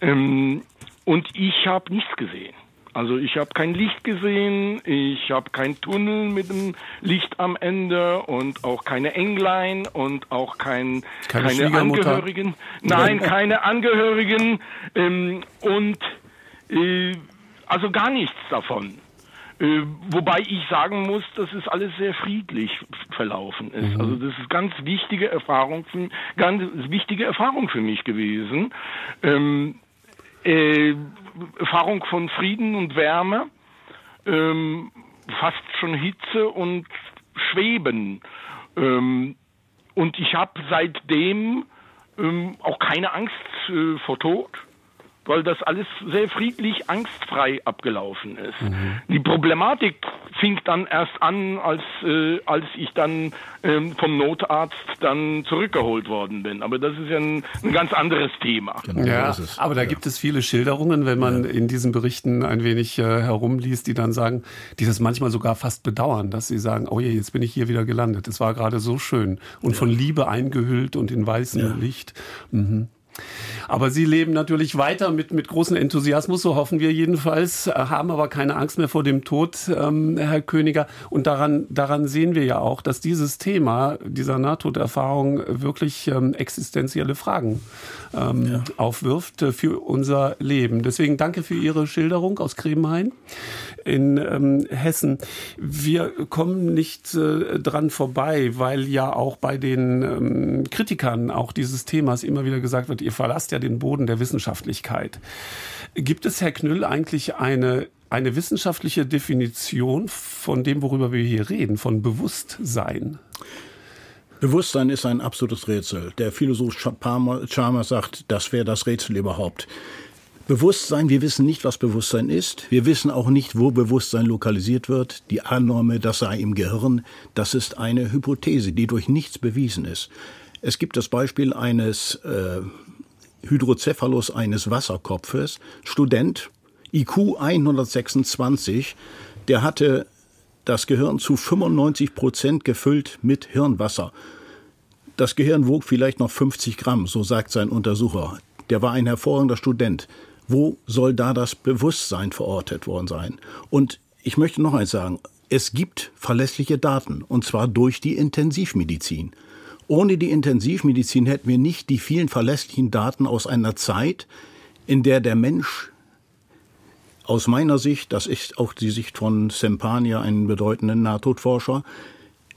I: Ähm, und ich habe nichts gesehen. Also ich habe kein Licht gesehen, ich habe kein Tunnel mit dem Licht am Ende und auch keine Englein und auch kein, keine, keine Angehörigen. Nein, keine Angehörigen ähm, und äh, also gar nichts davon. Äh, wobei ich sagen muss, dass es alles sehr friedlich verlaufen ist. Mhm. Also das ist ganz wichtige Erfahrung, für, ganz wichtige Erfahrung für mich gewesen. Ähm, äh, Erfahrung von Frieden und Wärme, ähm, fast schon Hitze und Schweben. Ähm, und ich habe seitdem ähm, auch keine Angst äh, vor Tod weil das alles sehr friedlich, angstfrei abgelaufen ist. Mhm. Die Problematik fing dann erst an, als, äh, als ich dann ähm, vom Notarzt dann zurückgeholt worden bin. Aber das ist ja ein, ein ganz anderes Thema.
B: Genau, ja, aber da ja. gibt es viele Schilderungen, wenn man ja. in diesen Berichten ein wenig äh, herumliest, die dann sagen, die das manchmal sogar fast bedauern, dass sie sagen, oh je, jetzt bin ich hier wieder gelandet. Es war gerade so schön und ja. von Liebe eingehüllt und in weißem Licht. Mhm. Aber Sie leben natürlich weiter mit, mit großem Enthusiasmus, so hoffen wir jedenfalls, haben aber keine Angst mehr vor dem Tod, ähm, Herr Königer. Und daran, daran sehen wir ja auch, dass dieses Thema dieser Nahtoderfahrung wirklich ähm, existenzielle Fragen ähm, ja. aufwirft äh, für unser Leben. Deswegen danke für Ihre Schilderung aus Kremenhain in ähm, Hessen. Wir kommen nicht äh, dran vorbei, weil ja auch bei den ähm, Kritikern auch dieses Themas immer wieder gesagt wird, ihr verlasst ja den Boden der Wissenschaftlichkeit. Gibt es, Herr Knüll, eigentlich eine eine wissenschaftliche Definition von dem, worüber wir hier reden, von Bewusstsein?
C: Bewusstsein ist ein absolutes Rätsel. Der Philosoph Chalmers sagt, das wäre das Rätsel überhaupt. Bewusstsein, wir wissen nicht, was Bewusstsein ist. Wir wissen auch nicht, wo Bewusstsein lokalisiert wird. Die Annahme, das sei im Gehirn, das ist eine Hypothese, die durch nichts bewiesen ist. Es gibt das Beispiel eines äh, Hydrocephalus eines Wasserkopfes, Student, IQ 126, der hatte das Gehirn zu 95 Prozent gefüllt mit Hirnwasser. Das Gehirn wog vielleicht noch 50 Gramm, so sagt sein Untersucher. Der war ein hervorragender Student. Wo soll da das Bewusstsein verortet worden sein? Und ich möchte noch eins sagen. Es gibt verlässliche Daten, und zwar durch die Intensivmedizin. Ohne die Intensivmedizin hätten wir nicht die vielen verlässlichen Daten aus einer Zeit, in der der Mensch aus meiner Sicht, das ist auch die Sicht von Sempania, einem bedeutenden Nahtodforscher,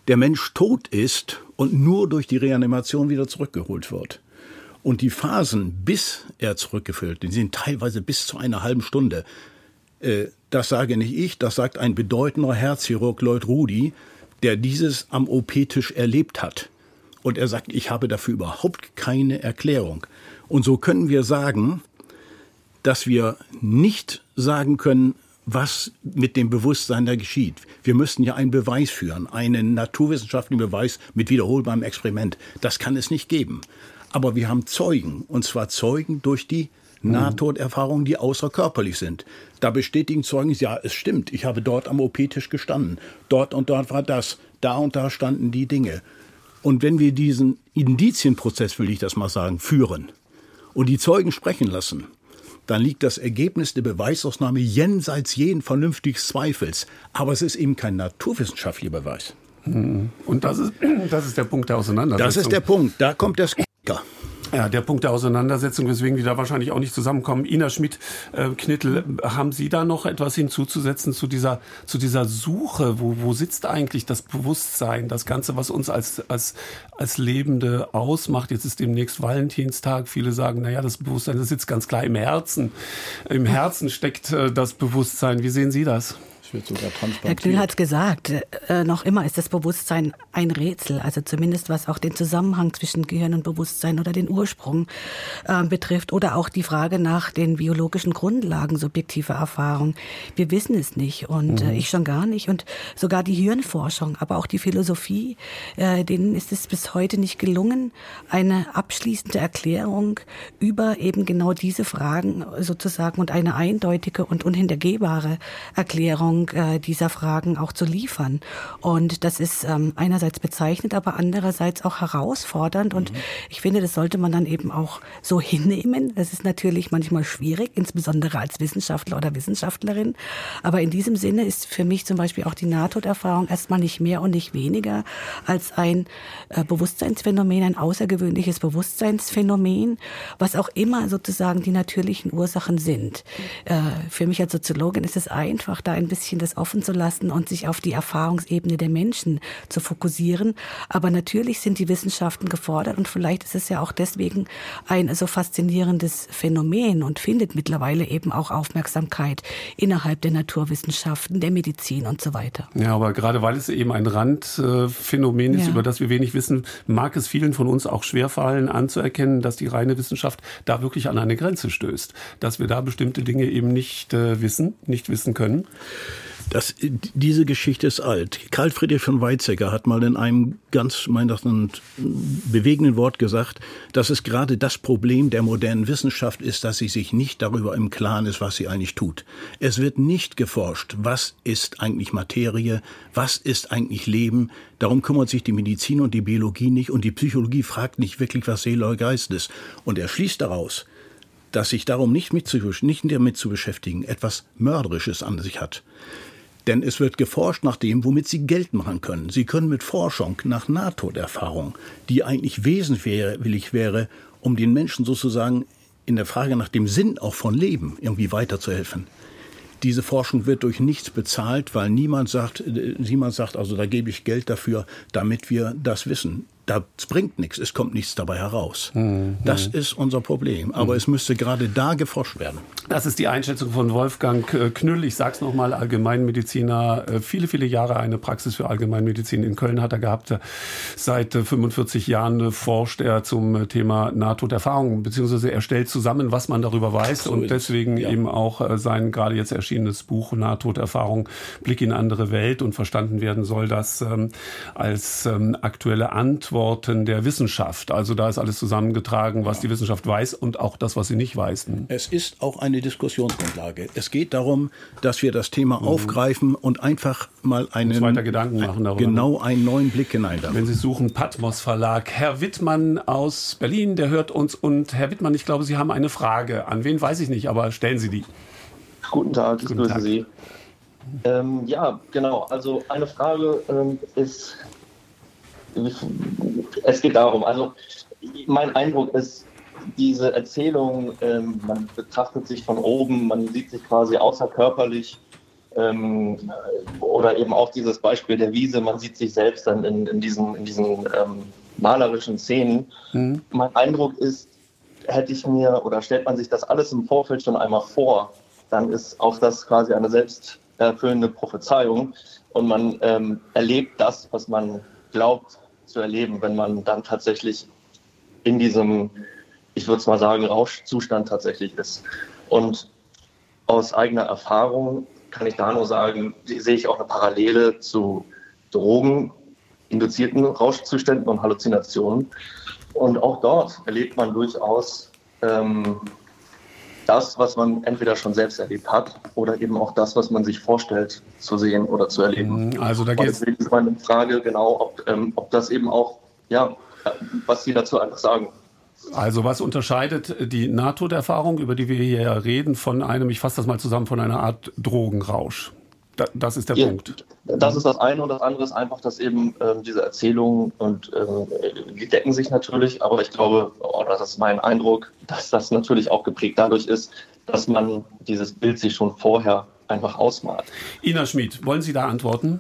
C: der Mensch tot ist und nur durch die Reanimation wieder zurückgeholt wird. Und die Phasen, bis er zurückgeführt, die sind teilweise bis zu einer halben Stunde. Äh, das sage nicht ich, das sagt ein bedeutender Herzchirurg Lloyd Rudy, der dieses am OP-Tisch erlebt hat. Und er sagt, ich habe dafür überhaupt keine Erklärung. Und so können wir sagen, dass wir nicht sagen können, was mit dem Bewusstsein da geschieht. Wir müssten ja einen Beweis führen, einen naturwissenschaftlichen Beweis mit wiederholbarem Experiment. Das kann es nicht geben. Aber wir haben Zeugen, und zwar Zeugen durch die Nahtoderfahrungen, die außerkörperlich sind. Da bestätigen Zeugen, ja, es stimmt, ich habe dort am OP-Tisch gestanden. Dort und dort war das. Da und da standen die Dinge. Und wenn wir diesen Indizienprozess, will ich das mal sagen, führen und die Zeugen sprechen lassen, dann liegt das Ergebnis der Beweisausnahme jenseits jeden vernünftigen Zweifels. Aber es ist eben kein naturwissenschaftlicher Beweis.
B: Und das ist, das ist der Punkt der Auseinandersetzung.
C: Das ist der Punkt. Da kommt das
B: ja, der Punkt der Auseinandersetzung, weswegen die da wahrscheinlich auch nicht zusammenkommen. Ina Schmidt, äh, Knittel, haben Sie da noch etwas hinzuzusetzen zu dieser, zu dieser Suche? Wo, wo sitzt eigentlich das Bewusstsein, das Ganze, was uns als, als, als Lebende ausmacht? Jetzt ist demnächst Valentinstag. Viele sagen, naja, das Bewusstsein, das sitzt ganz klar im Herzen. Im Herzen steckt äh, das Bewusstsein. Wie sehen Sie das?
D: Wird sogar Herr Knüll hat es gesagt, äh, noch immer ist das Bewusstsein ein Rätsel, also zumindest was auch den Zusammenhang zwischen Gehirn und Bewusstsein oder den Ursprung äh, betrifft oder auch die Frage nach den biologischen Grundlagen subjektiver Erfahrung. Wir wissen es nicht und äh, mhm. ich schon gar nicht und sogar die Hirnforschung, aber auch die Philosophie, äh, denen ist es bis heute nicht gelungen, eine abschließende Erklärung über eben genau diese Fragen sozusagen und eine eindeutige und unhintergehbare Erklärung Beantwortung äh, dieser Fragen auch zu liefern. Und das ist ähm, einerseits bezeichnet, aber andererseits auch herausfordernd. Und mhm. ich finde, das sollte man dann eben auch so hinnehmen. Das ist natürlich manchmal schwierig, insbesondere als Wissenschaftler oder Wissenschaftlerin. Aber in diesem Sinne ist für mich zum Beispiel auch die Nahtoderfahrung erstmal nicht mehr und nicht weniger als ein äh, Bewusstseinsphänomen, ein außergewöhnliches Bewusstseinsphänomen, was auch immer sozusagen die natürlichen Ursachen sind. Äh, für mich als Soziologin ist es einfach, da ein bisschen bisschen das offen zu lassen und sich auf die Erfahrungsebene der Menschen zu fokussieren. Aber natürlich sind die Wissenschaften gefordert und vielleicht ist es ja auch deswegen ein so faszinierendes Phänomen und findet mittlerweile eben auch Aufmerksamkeit innerhalb der Naturwissenschaften, der Medizin und so weiter.
B: Ja, aber gerade weil es eben ein Randphänomen ist, ja. über das wir wenig wissen, mag es vielen von uns auch schwerfallen anzuerkennen, dass die reine Wissenschaft da wirklich an eine Grenze stößt, dass wir da bestimmte Dinge eben nicht äh, wissen, nicht wissen können.
C: Das, diese Geschichte ist alt. Karl Friedrich von Weizsäcker hat mal in einem ganz, mein bewegenden Wort gesagt, dass es gerade das Problem der modernen Wissenschaft ist, dass sie sich nicht darüber im Klaren ist, was sie eigentlich tut. Es wird nicht geforscht, was ist eigentlich Materie, was ist eigentlich Leben. Darum kümmert sich die Medizin und die Biologie nicht und die Psychologie fragt nicht wirklich, was Seele oder Geist ist. Und er schließt daraus, dass sich darum nicht, mit zu, nicht damit zu beschäftigen, etwas Mörderisches an sich hat. Denn es wird geforscht nach dem, womit sie Geld machen können. Sie können mit Forschung nach Nahtoderfahrung, die eigentlich wesentlich wäre, um den Menschen sozusagen in der Frage nach dem Sinn auch von Leben irgendwie weiterzuhelfen. Diese Forschung wird durch nichts bezahlt, weil niemand sagt, äh, niemand sagt, also da gebe ich Geld dafür, damit wir das wissen das bringt nichts, es kommt nichts dabei heraus. Mhm. Das ist unser Problem. Aber mhm. es müsste gerade da geforscht werden.
B: Das ist die Einschätzung von Wolfgang äh, Knüll. Ich sage es nochmal, Allgemeinmediziner, äh, viele, viele Jahre eine Praxis für Allgemeinmedizin in Köln hat er gehabt. Seit 45 äh, Jahren forscht er zum Thema Nahtoderfahrung, beziehungsweise er stellt zusammen, was man darüber weiß so und deswegen ja. eben auch sein gerade jetzt erschienenes Buch Nahtoderfahrung, Blick in andere Welt und verstanden werden soll, das ähm, als ähm, aktuelle Antwort Antworten der Wissenschaft. Also da ist alles zusammengetragen, was die Wissenschaft weiß und auch das, was sie nicht weiß.
C: Es ist auch eine Diskussionsgrundlage. Es geht darum, dass wir das Thema mhm. aufgreifen und einfach mal einen
B: weiter Gedanken machen darüber.
C: Genau einen neuen Blick hinein.
B: Wenn Sie suchen, Patmos Verlag. Herr Wittmann aus Berlin, der hört uns. Und Herr Wittmann, ich glaube, Sie haben eine Frage. An wen weiß ich nicht, aber stellen Sie die.
J: Guten Tag, ich Guten grüße Tag. Sie. Ähm, ja, genau. Also eine Frage ähm, ist es geht darum, also mein Eindruck ist, diese Erzählung, ähm, man betrachtet sich von oben, man sieht sich quasi außerkörperlich ähm, oder eben auch dieses Beispiel der Wiese, man sieht sich selbst dann in, in diesen, in diesen ähm, malerischen Szenen. Mhm. Mein Eindruck ist, hätte ich mir oder stellt man sich das alles im Vorfeld schon einmal vor, dann ist auch das quasi eine selbsterfüllende Prophezeiung und man ähm, erlebt das, was man glaubt zu erleben, wenn man dann tatsächlich in diesem, ich würde es mal sagen, Rauschzustand tatsächlich ist. Und aus eigener Erfahrung kann ich da nur sagen, sehe ich auch eine Parallele zu drogeninduzierten Rauschzuständen und Halluzinationen. Und auch dort erlebt man durchaus ähm, das, was man entweder schon selbst erlebt hat oder eben auch das, was man sich vorstellt zu sehen oder zu erleben.
B: Mhm, also da geht
J: Deswegen ist meine Frage genau, ob, ähm, ob das eben auch ja, was Sie dazu einfach sagen.
B: Also was unterscheidet die Nahtoderfahrung, über die wir hier reden, von einem, ich fasse das mal zusammen, von einer Art Drogenrausch? Da, das ist der ja, Punkt.
J: Das ist das eine und das andere ist einfach, dass eben ähm, diese Erzählungen und äh, die decken sich natürlich, aber ich glaube, oder das ist mein Eindruck, dass das natürlich auch geprägt dadurch ist, dass man dieses Bild sich schon vorher einfach ausmalt.
B: Ina Schmid, wollen Sie da antworten?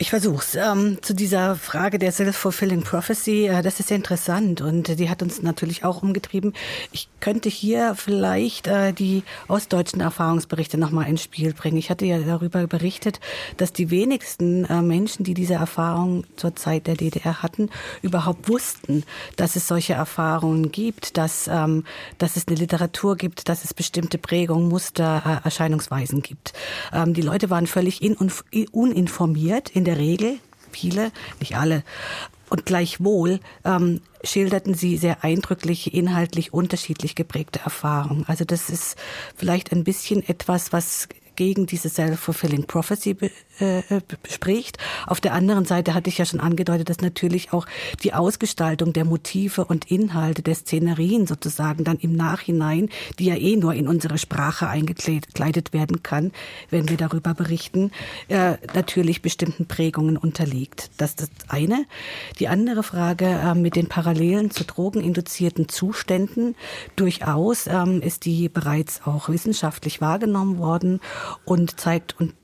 D: Ich versuch's. Ähm, zu dieser Frage der Self-Fulfilling Prophecy, äh, das ist sehr interessant und die hat uns natürlich auch umgetrieben. Ich könnte hier vielleicht äh, die ostdeutschen Erfahrungsberichte nochmal ins Spiel bringen. Ich hatte ja darüber berichtet, dass die wenigsten äh, Menschen, die diese Erfahrung zur Zeit der DDR hatten, überhaupt wussten, dass es solche Erfahrungen gibt, dass, ähm, dass es eine Literatur gibt, dass es bestimmte Prägungen, Muster, äh, Erscheinungsweisen gibt. Ähm, die Leute waren völlig in, uninformiert in der Regel, viele, nicht alle, und gleichwohl ähm, schilderten sie sehr eindrückliche, inhaltlich unterschiedlich geprägte Erfahrungen. Also das ist vielleicht ein bisschen etwas, was gegen diese Self-Fulfilling Prophecy äh, äh, spricht. Auf der anderen Seite hatte ich ja schon angedeutet, dass natürlich auch die Ausgestaltung der Motive und Inhalte der Szenerien sozusagen dann im Nachhinein, die ja eh nur in unsere Sprache eingekleidet werden kann, wenn wir darüber berichten, äh, natürlich bestimmten Prägungen unterliegt. Das ist das eine. Die andere Frage äh, mit den Parallelen zu drogeninduzierten Zuständen durchaus ähm, ist die bereits auch wissenschaftlich wahrgenommen worden und zeigt und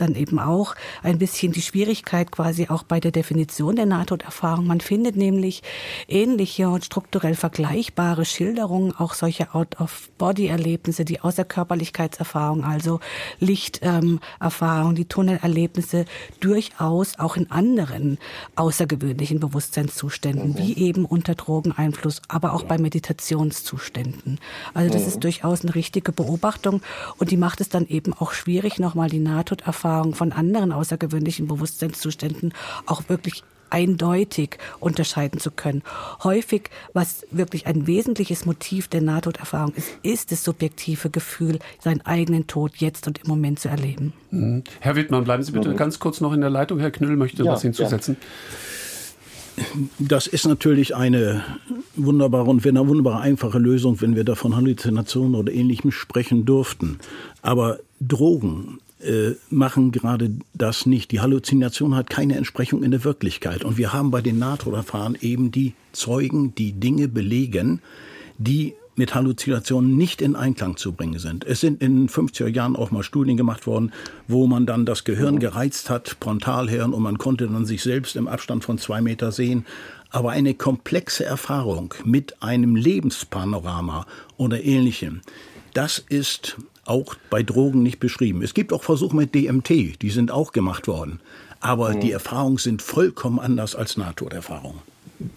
D: dann eben auch ein bisschen die Schwierigkeit quasi auch bei der Definition der Nahtoderfahrung. Man findet nämlich ähnliche und strukturell vergleichbare Schilderungen, auch solche Out-of-Body-Erlebnisse, die Außerkörperlichkeitserfahrung, also Lichterfahrung, ähm, die Tunnelerlebnisse durchaus auch in anderen außergewöhnlichen Bewusstseinszuständen, mhm. wie eben unter Drogeneinfluss, aber auch bei Meditationszuständen. Also das mhm. ist durchaus eine richtige Beobachtung und die macht es dann eben auch schwierig, nochmal die Nahtoderfahrung Erfahrung von anderen außergewöhnlichen Bewusstseinszuständen auch wirklich eindeutig unterscheiden zu können. Häufig, was wirklich ein wesentliches Motiv der Nahtoderfahrung ist, ist das subjektive Gefühl, seinen eigenen Tod jetzt und im Moment zu erleben.
B: Mhm. Herr Wittmann, bleiben Sie bitte ganz kurz noch in der Leitung. Herr Knüll möchte ja, was hinzusetzen.
C: Ja. Das ist natürlich eine wunderbare und eine wunderbare einfache Lösung, wenn wir da von Halluzinationen oder Ähnlichem sprechen dürften. Aber Drogen äh, machen gerade das nicht. Die Halluzination hat keine Entsprechung in der Wirklichkeit. Und wir haben bei den NATO-Verfahren eben die Zeugen, die Dinge belegen, die mit Halluzinationen nicht in Einklang zu bringen sind. Es sind in 50er Jahren auch mal Studien gemacht worden, wo man dann das Gehirn gereizt hat, Frontalhirn, und man konnte dann sich selbst im Abstand von zwei Meter sehen. Aber eine komplexe Erfahrung mit einem Lebenspanorama oder ähnlichem, das ist auch bei Drogen nicht beschrieben. Es gibt auch Versuche mit DMT, die sind auch gemacht worden. Aber mhm. die Erfahrungen sind vollkommen anders als Nahtoderfahrungen.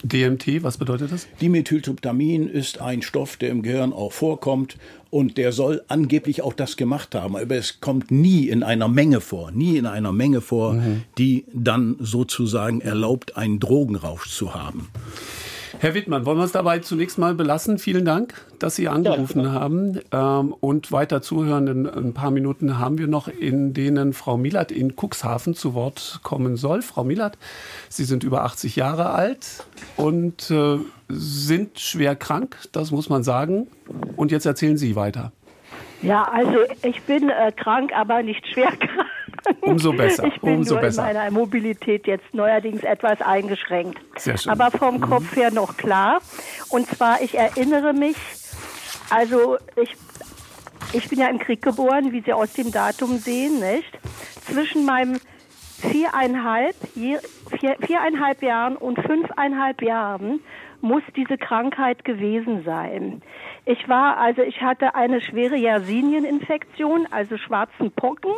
B: DMT, was bedeutet das?
C: Dimethyltryptamin ist ein Stoff, der im Gehirn auch vorkommt und der soll angeblich auch das gemacht haben, aber es kommt nie in einer Menge vor, nie in einer Menge vor, mhm. die dann sozusagen erlaubt, einen Drogenrausch zu haben.
B: Herr Wittmann, wollen wir es dabei zunächst mal belassen? Vielen Dank, dass Sie angerufen ja, haben ähm, und weiter zuhören. In ein paar Minuten haben wir noch, in denen Frau Milat in Cuxhaven zu Wort kommen soll. Frau Milat, Sie sind über 80 Jahre alt und äh, sind schwer krank, das muss man sagen. Und jetzt erzählen Sie weiter.
K: Ja, also ich bin äh, krank, aber nicht schwer krank.
B: Umso besser.
K: Ich bin
B: umso
K: nur
B: besser.
K: in meiner Mobilität jetzt neuerdings etwas eingeschränkt.
B: Sehr schön.
K: Aber vom. Kopf her noch klar. Und zwar, ich erinnere mich, also ich, ich bin ja im Krieg geboren, wie Sie aus dem Datum sehen, nicht? Zwischen meinem viereinhalb, vier, viereinhalb Jahren und fünfeinhalb Jahren muss diese Krankheit gewesen sein. Ich war, also ich hatte eine schwere Yersinieninfektion, also schwarzen Pocken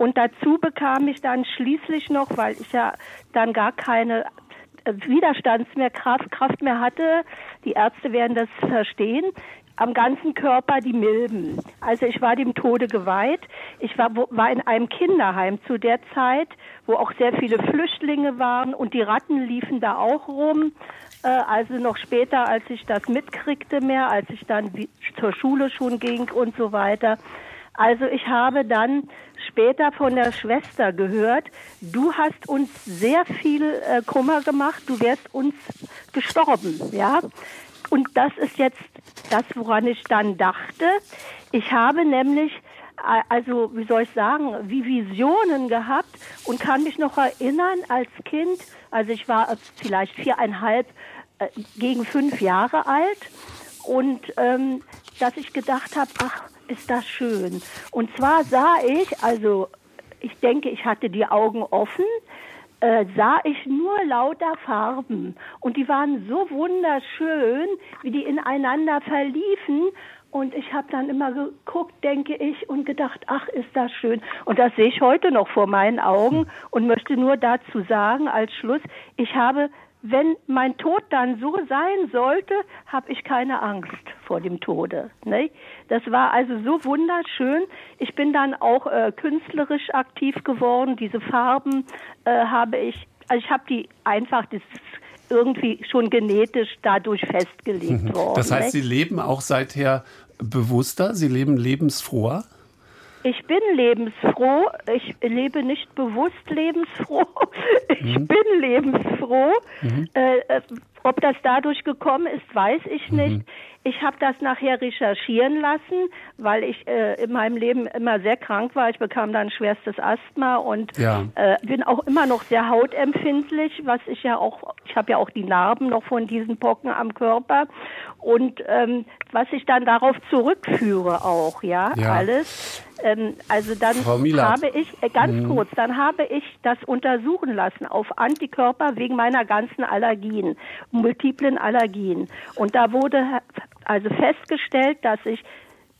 K: und dazu bekam ich dann schließlich noch, weil ich ja dann gar keine Widerstandskraft Kraft mehr hatte, die Ärzte werden das verstehen, am ganzen Körper die Milben. Also ich war dem Tode geweiht. Ich war, war in einem Kinderheim zu der Zeit, wo auch sehr viele Flüchtlinge waren und die Ratten liefen da auch rum. Äh, also noch später, als ich das mitkriegte mehr, als ich dann zur Schule schon ging und so weiter. Also ich habe dann später von der Schwester gehört, du hast uns sehr viel äh, Kummer gemacht, du wärst uns gestorben, ja. Und das ist jetzt das, woran ich dann dachte. Ich habe nämlich also wie soll ich sagen, wie Visionen gehabt und kann mich noch erinnern als Kind, also ich war vielleicht viereinhalb äh, gegen fünf Jahre alt und ähm, dass ich gedacht habe, ach, ist das schön. Und zwar sah ich, also ich denke, ich hatte die Augen offen, äh, sah ich nur lauter Farben und die waren so wunderschön, wie die ineinander verliefen und ich habe dann immer geguckt, denke ich, und gedacht, ach, ist das schön. Und das sehe ich heute noch vor meinen Augen und möchte nur dazu sagen, als Schluss, ich habe, wenn mein Tod dann so sein sollte, habe ich keine Angst vor dem Tode. Ne? Das war also so wunderschön. Ich bin dann auch äh, künstlerisch aktiv geworden. Diese Farben äh, habe ich, also ich habe die einfach, das irgendwie schon genetisch dadurch festgelegt mhm. worden.
B: Das heißt, Sie leben auch seither bewusster, Sie leben lebensfroher?
K: Ich bin lebensfroh. Ich lebe nicht bewusst lebensfroh. Ich mhm. bin lebensfroh. Mhm. Äh, äh ob das dadurch gekommen ist, weiß ich nicht. Mhm. Ich habe das nachher recherchieren lassen, weil ich äh, in meinem Leben immer sehr krank war. Ich bekam dann schwerstes Asthma und ja. äh, bin auch immer noch sehr hautempfindlich, was ich ja auch, ich habe ja auch die Narben noch von diesen Pocken am Körper und ähm, was ich dann darauf zurückführe auch, ja, ja. alles. Ähm, also dann habe ich, äh, ganz mhm. kurz, dann habe ich das untersuchen lassen auf Antikörper wegen meiner ganzen Allergien, multiplen Allergien. Und da wurde also festgestellt, dass ich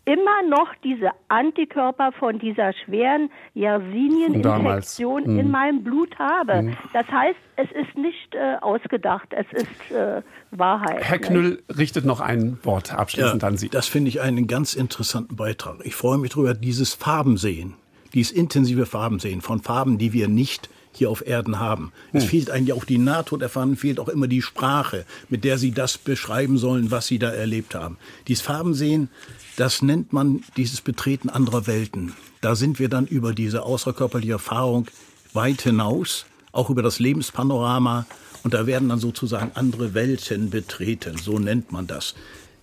K: immer noch diese Antikörper von dieser schweren Yersinieninfektion in mhm. meinem Blut habe. Mhm. Das heißt, es ist nicht äh, ausgedacht, es ist äh, Wahrheit.
B: Herr Knüll ne? richtet noch ein Wort abschließend
C: ja,
B: an Sie.
C: Das finde ich einen ganz interessanten Beitrag. Ich freue mich darüber, dieses Farbensehen, dieses intensive Farbensehen von Farben, die wir nicht hier auf Erden haben. Es hm. fehlt eigentlich auch die Nahtoderfahrung, fehlt auch immer die Sprache, mit der sie das beschreiben sollen, was sie da erlebt haben. Dieses Farbensehen, das nennt man dieses Betreten anderer Welten. Da sind wir dann über diese außerkörperliche Erfahrung weit hinaus, auch über das Lebenspanorama. Und da werden dann sozusagen andere Welten betreten, so nennt man das.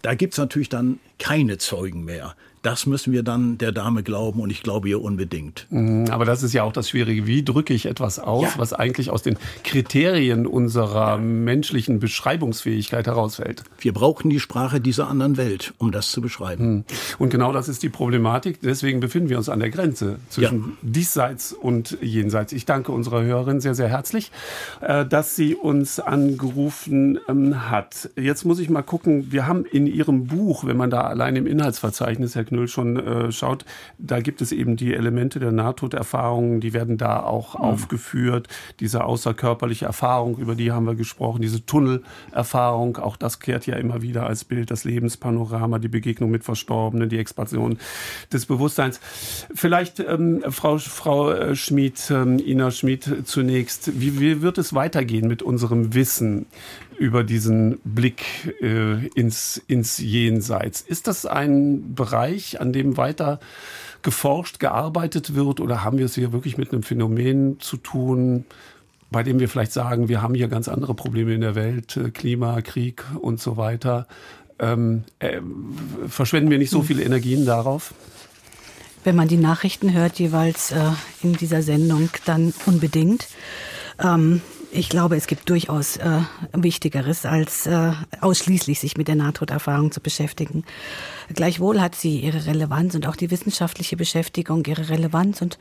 C: Da gibt's natürlich dann keine Zeugen mehr. Das müssen wir dann der Dame glauben und ich glaube ihr unbedingt.
B: Mhm, aber das ist ja auch das Schwierige. Wie drücke ich etwas aus, ja. was eigentlich aus den Kriterien unserer ja. menschlichen Beschreibungsfähigkeit herausfällt?
C: Wir brauchen die Sprache dieser anderen Welt, um das zu beschreiben. Mhm.
B: Und genau das ist die Problematik. Deswegen befinden wir uns an der Grenze zwischen ja. diesseits und jenseits. Ich danke unserer Hörerin sehr, sehr herzlich, äh, dass sie uns angerufen ähm, hat. Jetzt muss ich mal gucken, wir haben in ihrem Buch, wenn man da allein im Inhaltsverzeichnis, Herr Knüppel, 2.0 schon äh, schaut, da gibt es eben die Elemente der Nahtoderfahrungen, die werden da auch mhm. aufgeführt. Diese außerkörperliche Erfahrung, über die haben wir gesprochen, diese Tunnelerfahrung, auch das kehrt ja immer wieder als Bild, das Lebenspanorama, die Begegnung mit Verstorbenen, die Expansion des Bewusstseins. Vielleicht, ähm, Frau, Frau äh, Schmid, ähm, Ina Schmid zunächst, wie, wie wird es weitergehen mit unserem Wissen? Über diesen Blick äh, ins, ins Jenseits. Ist das ein Bereich, an dem weiter geforscht, gearbeitet wird oder haben wir es hier wirklich mit einem Phänomen zu tun, bei dem wir vielleicht sagen, wir haben hier ganz andere Probleme in der Welt, äh, Klima, Krieg und so weiter. Ähm, äh, verschwenden wir nicht so viele Energien darauf?
D: Wenn man die Nachrichten hört, jeweils äh, in dieser Sendung, dann unbedingt. Ähm, ich glaube, es gibt durchaus äh, Wichtigeres, als äh, ausschließlich sich mit der Nahtoderfahrung zu beschäftigen. Gleichwohl hat sie ihre Relevanz und auch die wissenschaftliche Beschäftigung ihre Relevanz und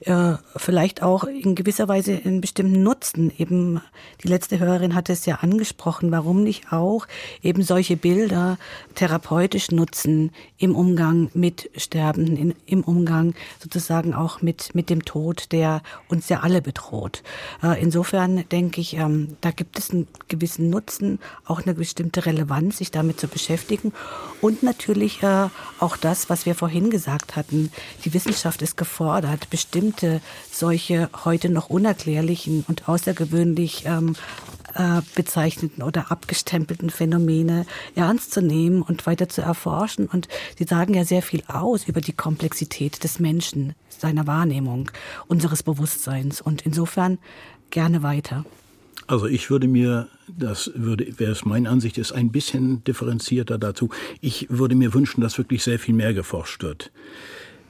D: äh, vielleicht auch in gewisser Weise einen bestimmten Nutzen. Eben die letzte Hörerin hatte es ja angesprochen, warum nicht auch eben solche Bilder therapeutisch nutzen im Umgang mit Sterben, in, im Umgang sozusagen auch mit, mit dem Tod, der uns ja alle bedroht. Äh, insofern denke ich, ähm, da gibt es einen gewissen Nutzen, auch eine bestimmte Relevanz, sich damit zu beschäftigen und natürlich natürlich äh, auch das, was wir vorhin gesagt hatten. Die Wissenschaft ist gefordert, bestimmte solche heute noch unerklärlichen und außergewöhnlich ähm, äh, bezeichneten oder abgestempelten Phänomene ernst zu nehmen und weiter zu erforschen. Und sie sagen ja sehr viel aus über die Komplexität des Menschen, seiner Wahrnehmung, unseres Bewusstseins. Und insofern gerne weiter.
C: Also ich würde mir, das würde, wäre es meine Ansicht, ist ein bisschen differenzierter dazu. Ich würde mir wünschen, dass wirklich sehr viel mehr geforscht wird.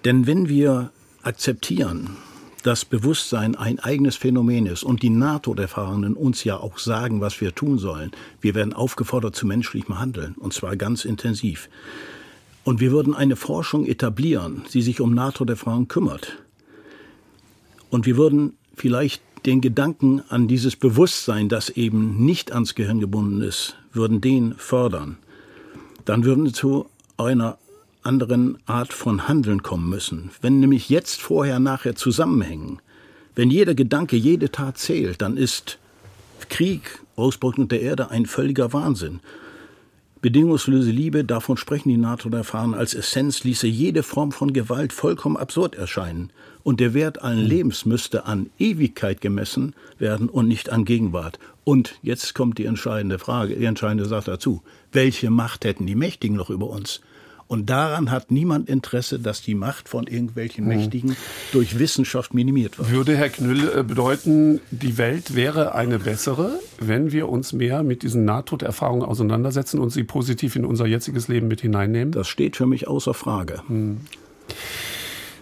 C: Denn wenn wir akzeptieren, dass Bewusstsein ein eigenes Phänomen ist und die NATO-Erfahrenen uns ja auch sagen, was wir tun sollen, wir werden aufgefordert zu menschlichem Handeln und zwar ganz intensiv. Und wir würden eine Forschung etablieren, die sich um NATO-Erfahrungen kümmert. Und wir würden vielleicht den Gedanken an dieses Bewusstsein, das eben nicht ans Gehirn gebunden ist, würden den fördern, dann würden wir zu einer anderen Art von Handeln kommen müssen. Wenn nämlich jetzt, vorher, nachher zusammenhängen, wenn jeder Gedanke, jede Tat zählt, dann ist Krieg, Ausbeutung der Erde ein völliger Wahnsinn. Bedingungslose Liebe, davon sprechen die NATO-Erfahrenen als Essenz, ließe jede Form von Gewalt vollkommen absurd erscheinen. Und der Wert allen Lebens müsste an Ewigkeit gemessen werden und nicht an Gegenwart. Und jetzt kommt die entscheidende Frage, die entscheidende Sache dazu. Welche Macht hätten die Mächtigen noch über uns? Und daran hat niemand Interesse, dass die Macht von irgendwelchen mhm. Mächtigen durch Wissenschaft minimiert wird.
B: Würde Herr Knüll äh, bedeuten, die Welt wäre eine bessere, wenn wir uns mehr mit diesen Nahtoderfahrungen auseinandersetzen und sie positiv in unser jetziges Leben mit hineinnehmen?
C: Das steht für mich außer Frage. Hm.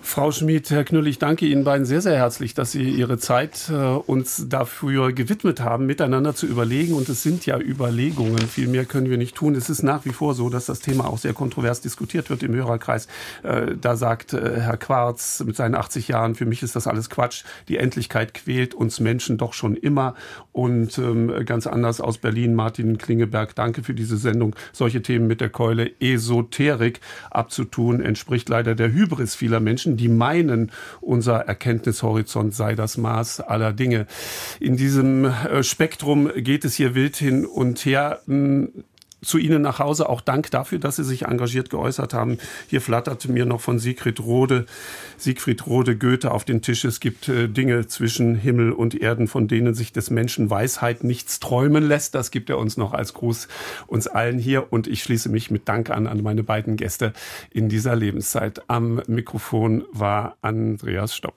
B: Frau Schmid, Herr Knüll, ich danke Ihnen beiden sehr, sehr herzlich, dass Sie Ihre Zeit äh, uns dafür gewidmet haben, miteinander zu überlegen. Und es sind ja Überlegungen. Viel mehr können wir nicht tun. Es ist nach wie vor so, dass das Thema auch sehr kontrovers diskutiert wird im Hörerkreis. Äh, da sagt äh, Herr Quarz mit seinen 80 Jahren, für mich ist das alles Quatsch. Die Endlichkeit quält uns Menschen doch schon immer. Und ähm, ganz anders aus Berlin, Martin Klingeberg, danke für diese Sendung. Solche Themen mit der Keule Esoterik abzutun, entspricht leider der Hybris vieler Menschen die meinen, unser Erkenntnishorizont sei das Maß aller Dinge. In diesem äh, Spektrum geht es hier wild hin und her hm, zu Ihnen nach Hause. Auch Dank dafür, dass Sie sich engagiert geäußert haben. Hier flatterte mir noch von Siegfried Rode, Siegfried Rode Goethe auf den Tisch. Es gibt äh, Dinge zwischen Himmel und Erden, von denen sich des Menschen Weisheit nichts träumen lässt. Das gibt er uns noch als Gruß uns allen hier. Und ich schließe mich mit Dank an, an meine beiden Gäste in dieser Lebenszeit. Am Mikrofon war Andreas Stopp.